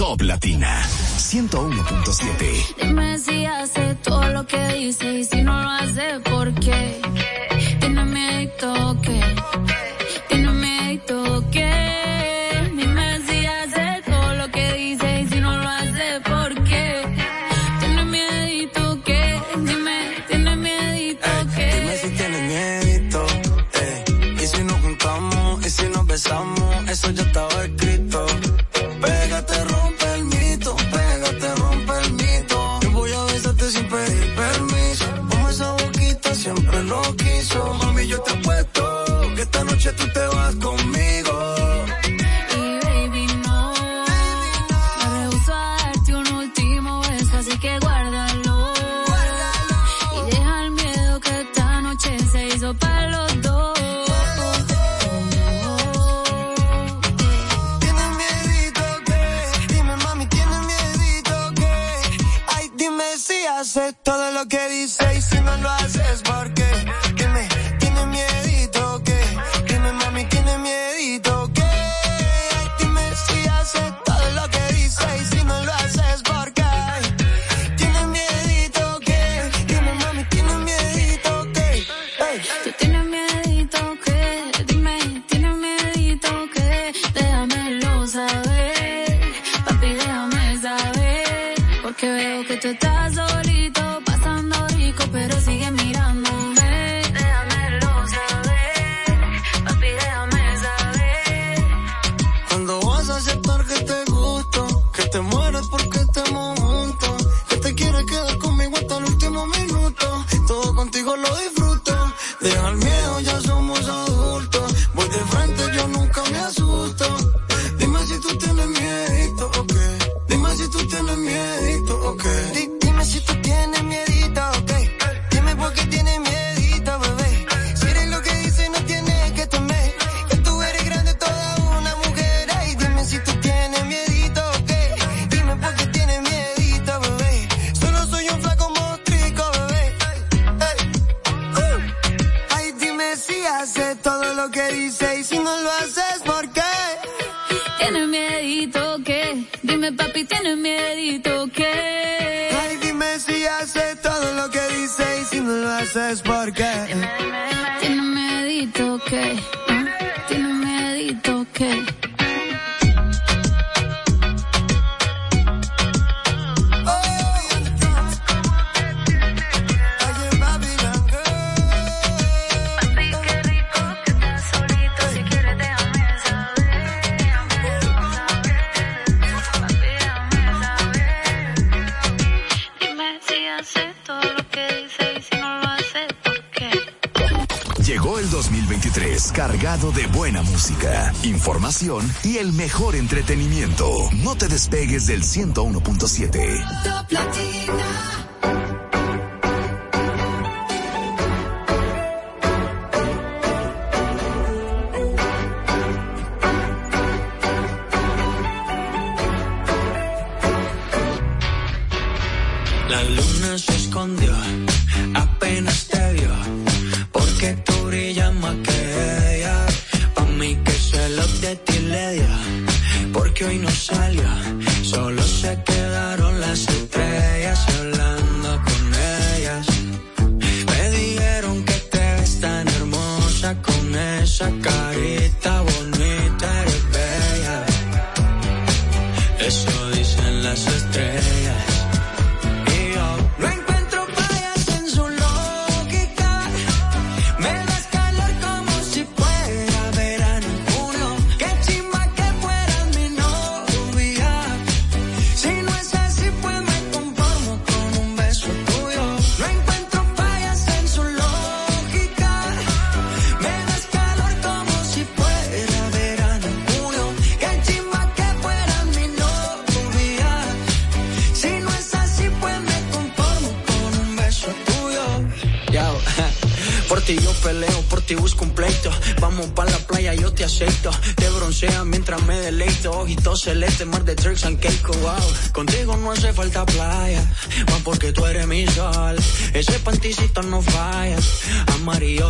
Top Latina 101.7. Dime si hace todo lo que dice y si no lo hace, ¿por qué? Tiene miedo que y el mejor entretenimiento. No te despegues del 101.7. celeste, mar de Turks and Caicos, wow. Contigo no hace falta playa, más porque tú eres mi sol. Ese panticito no falla, amarillo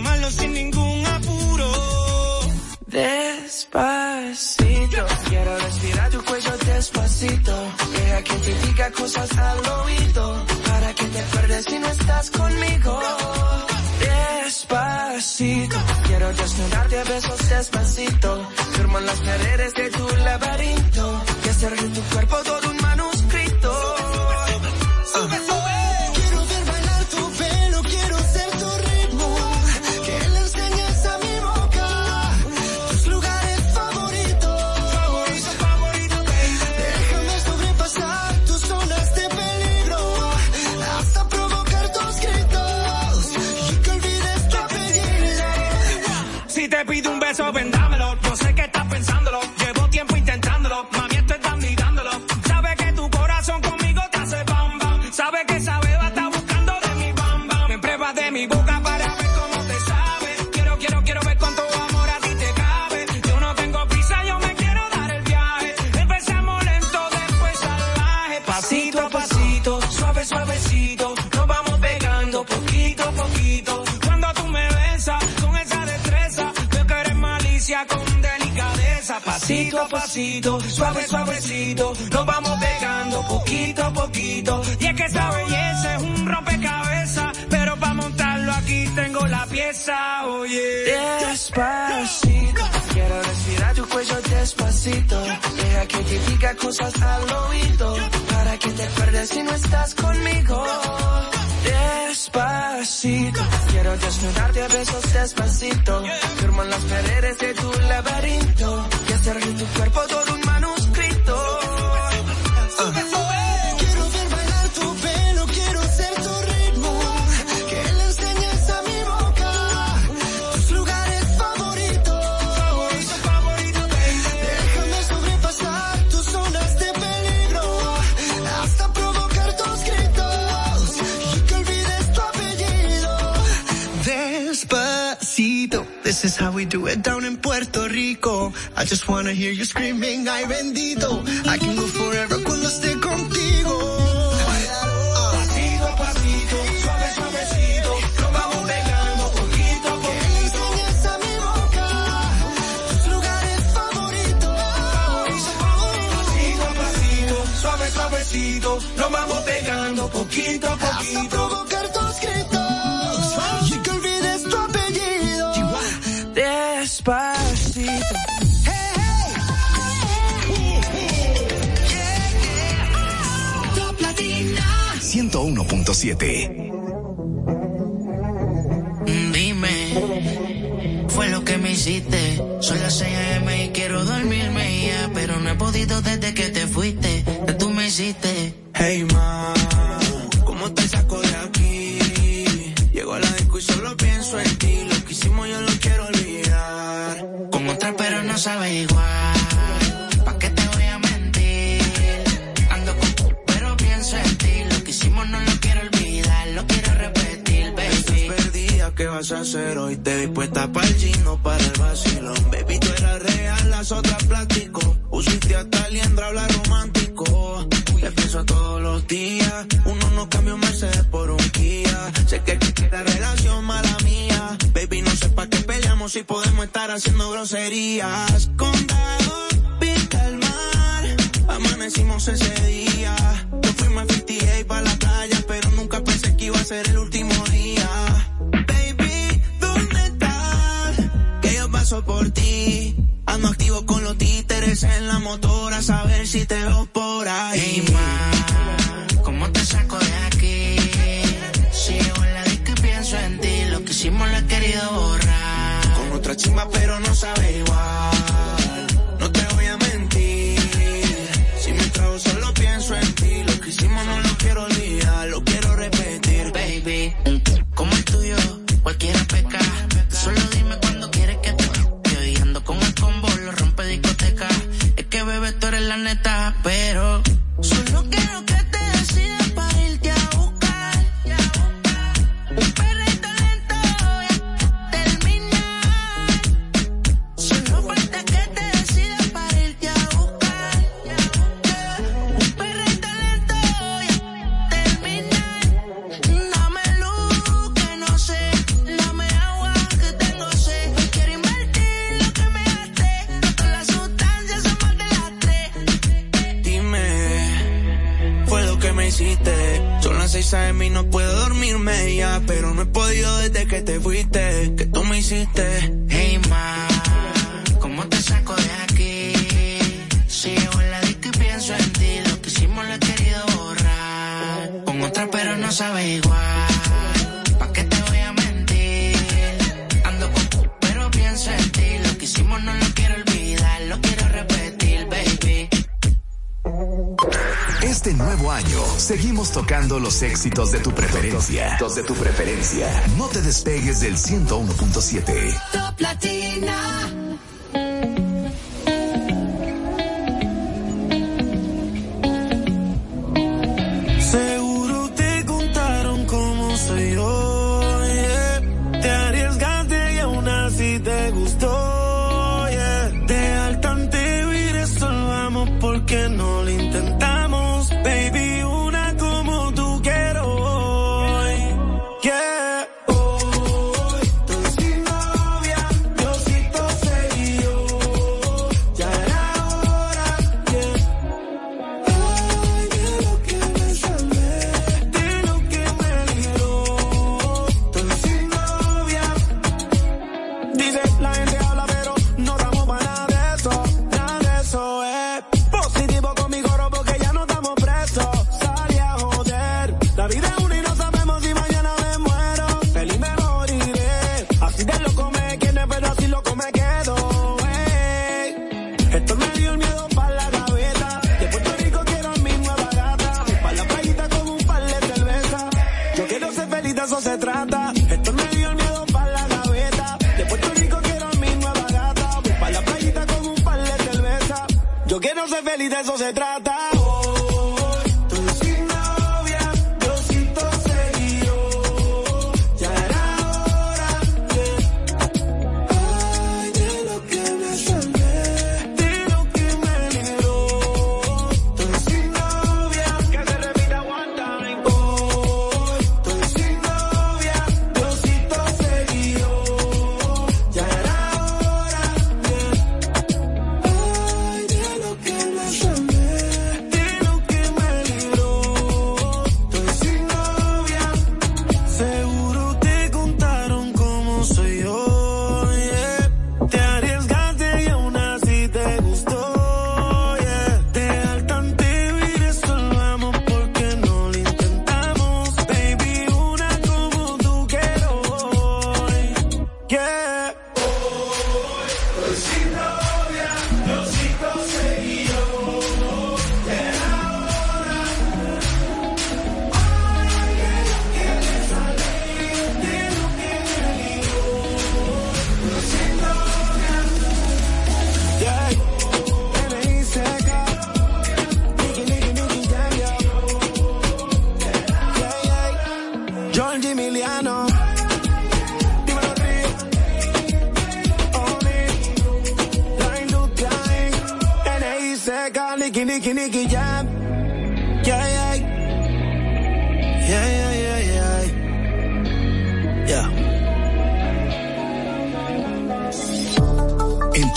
Firmo Pasito a pasito, suave, suavecito. Nos vamos pegando poquito a poquito. Y es que esa belleza es un rompecabezas. Pero para montarlo aquí tengo la pieza, oye. Despacito, quiero respirar tu cuello despacito. Deja que te diga cosas al oído. Para que te acuerdes si no estás conmigo. Despacito, quiero desnudarte a besos despacito. Firmo en las paredes de tu laberinto. Hacer de tu cuerpo todo un This is how we do it down in Puerto Rico. I just wanna hear you screaming, ay bendito. I can go forever cuando esté contigo. Pasito a pasito, suave, suavecito. Nos vamos pegando vamos pegando poquito a poquito. Despacito. 101.7. Dime, fue lo que me hiciste. Son las 6 a.m. y quiero dormirme ya, pero no he podido desde que te fuiste. Que tú me hiciste. Hey ma, ¿cómo te saco de aquí? Llego a la disco y solo pienso en ti. No sabe igual. ¿Pa' qué te voy a mentir? Ando con pero pienso en ti. Lo que hicimos no lo quiero olvidar, lo quiero repetir, baby. Perdida, ¿qué vas a hacer hoy? Te vi puesta para el gino, para el vacilón. Baby, tú eras real, las otras plástico. Usiste hasta liendra, habla romántico. Te pienso todos los días. Uno no cambia un Mercedes por un Kia. Sé que la relación mala mía. Baby, no sé pa' qué peleamos si podemos estar haciendo groserías. Condado, pinta el mar. Amanecimos ese día. Nos fuimos a 58 para la playa, pero nunca pensé que iba a ser el último día. Baby, ¿dónde estás? Que yo paso por ti. Ando activo con los títeres en la motora, a saber si te veo por ahí. Hey, ma, ¿cómo te saco de aquí? Si llego hicimos lo he querido borrar. Con otra chimba, pero no sabe igual. No te voy a mentir. Si me trago, solo pienso en ti. Lo que hicimos no lo quiero olvidar, lo quiero repetir. Baby, como el tuyo, cualquiera peca. Solo dime cuando quieres que te toque. Y ando con el combo, lo rompe discoteca. Es que bebé, tú eres la neta, pero solo quiero que despegues del 101.7.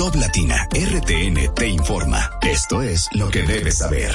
Top Latina, RTN te informa. Esto es lo que debes saber.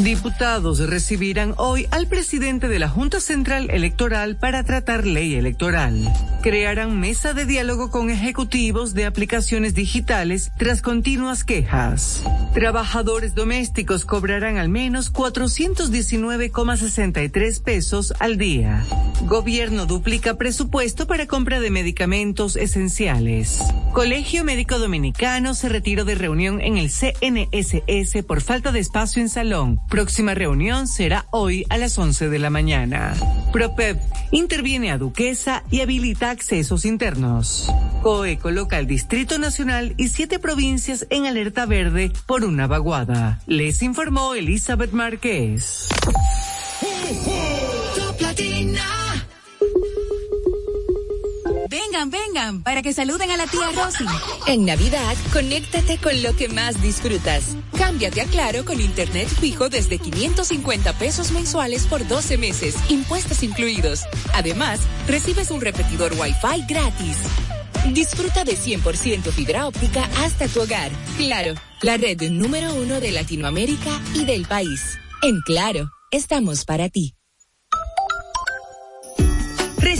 Diputados recibirán hoy al presidente de la Junta Central Electoral para tratar ley electoral. Crearán mesa de diálogo con ejecutivos de aplicaciones digitales tras continuas quejas. Trabajadores domésticos cobrarán al menos 419,63 pesos al día. Gobierno duplica presupuesto para compra de medicamentos esenciales. Colegio Médico Dominicano se retiró de reunión en el CNSS por falta de espacio en salón. Próxima reunión será hoy a las 11 de la mañana. PROPEP interviene a Duquesa y habilita accesos internos. COE coloca al Distrito Nacional y siete provincias en alerta verde por una vaguada. Les informó Elizabeth Márquez. Vengan, para que saluden a la tía Rosy. En Navidad, conéctate con lo que más disfrutas. Cámbiate a Claro con Internet fijo desde 550 pesos mensuales por 12 meses, impuestos incluidos. Además, recibes un repetidor Wi-Fi gratis. Disfruta de 100% fibra óptica hasta tu hogar. Claro, la red número uno de Latinoamérica y del país. En Claro, estamos para ti.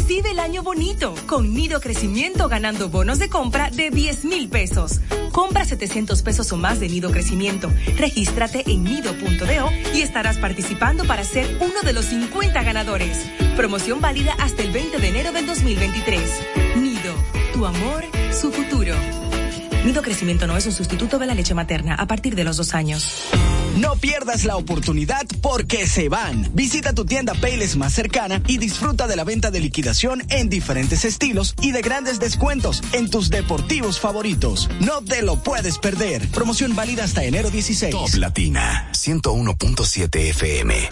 Recibe el año bonito con Nido Crecimiento ganando bonos de compra de 10 mil pesos. Compra 700 pesos o más de Nido Crecimiento. Regístrate en nido.do y estarás participando para ser uno de los 50 ganadores. Promoción válida hasta el 20 de enero del 2023. Nido, tu amor, su futuro. Nido Crecimiento no es un sustituto de la leche materna a partir de los dos años. No pierdas la oportunidad porque se van. Visita tu tienda Payless más cercana y disfruta de la venta de liquidación en diferentes estilos y de grandes descuentos en tus deportivos favoritos. No te lo puedes perder. Promoción válida hasta enero 16. Top Latina 101.7 FM.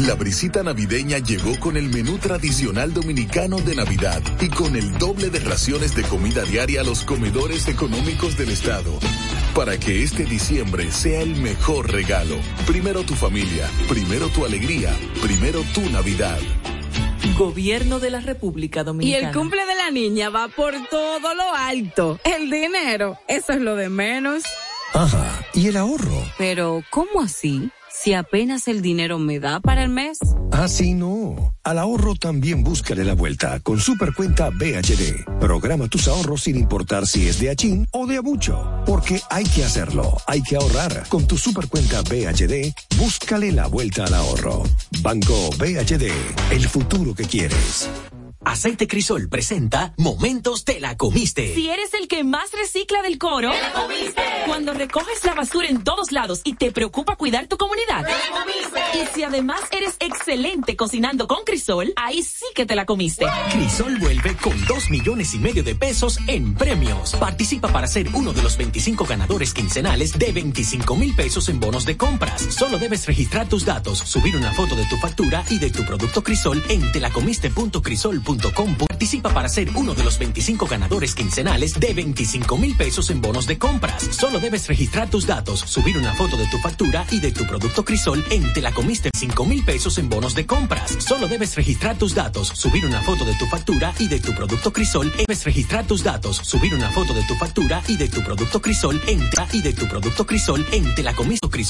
La brisita navideña llegó con el menú tradicional dominicano de Navidad y con el doble de raciones de comida diaria a los comedores económicos del estado. Para que este diciembre sea el mejor regalo. Primero tu familia, primero tu alegría, primero tu Navidad. Gobierno de la República Y Dominicana. el cumple de la niña va por todo lo alto. El dinero, eso es lo de menos. Ajá, ¿y el ahorro? Pero, ¿cómo así? Si apenas el dinero me da para el mes. Así no. Al ahorro también búscale la vuelta con Supercuenta BHD. Programa tus ahorros sin importar si es de Achín o de Abucho. Porque hay que hacerlo, hay que ahorrar. Con tu Supercuenta BHD, búscale la vuelta al ahorro. Banco BHD, el futuro que quieres. Aceite Crisol presenta Momentos te la comiste. Si eres el que más recicla del coro, ¡Te la comiste! cuando recoges la basura en todos lados y te preocupa cuidar tu comunidad, ¡Te la comiste! y si además eres excelente cocinando con Crisol, ahí sí que te la comiste. Crisol vuelve con 2 millones y medio de pesos en premios. Participa para ser uno de los 25 ganadores quincenales de 25 mil pesos en bonos de compras. Solo debes registrar tus datos, subir una foto de tu factura y de tu producto Crisol en telacomiste.crisol.com. Participa para ser uno de los 25 ganadores quincenales de 25 mil pesos en bonos de compras. Solo debes registrar tus datos, subir una foto de tu factura y de tu producto Crisol en Telacomiste 5 mil pesos en bonos de compras. Solo debes registrar tus datos, subir una foto de tu factura y de tu producto Crisol. Debes registrar tus datos, subir una foto de tu factura y de tu producto Crisol en y de tu producto Crisol en Telacomiste Crisol.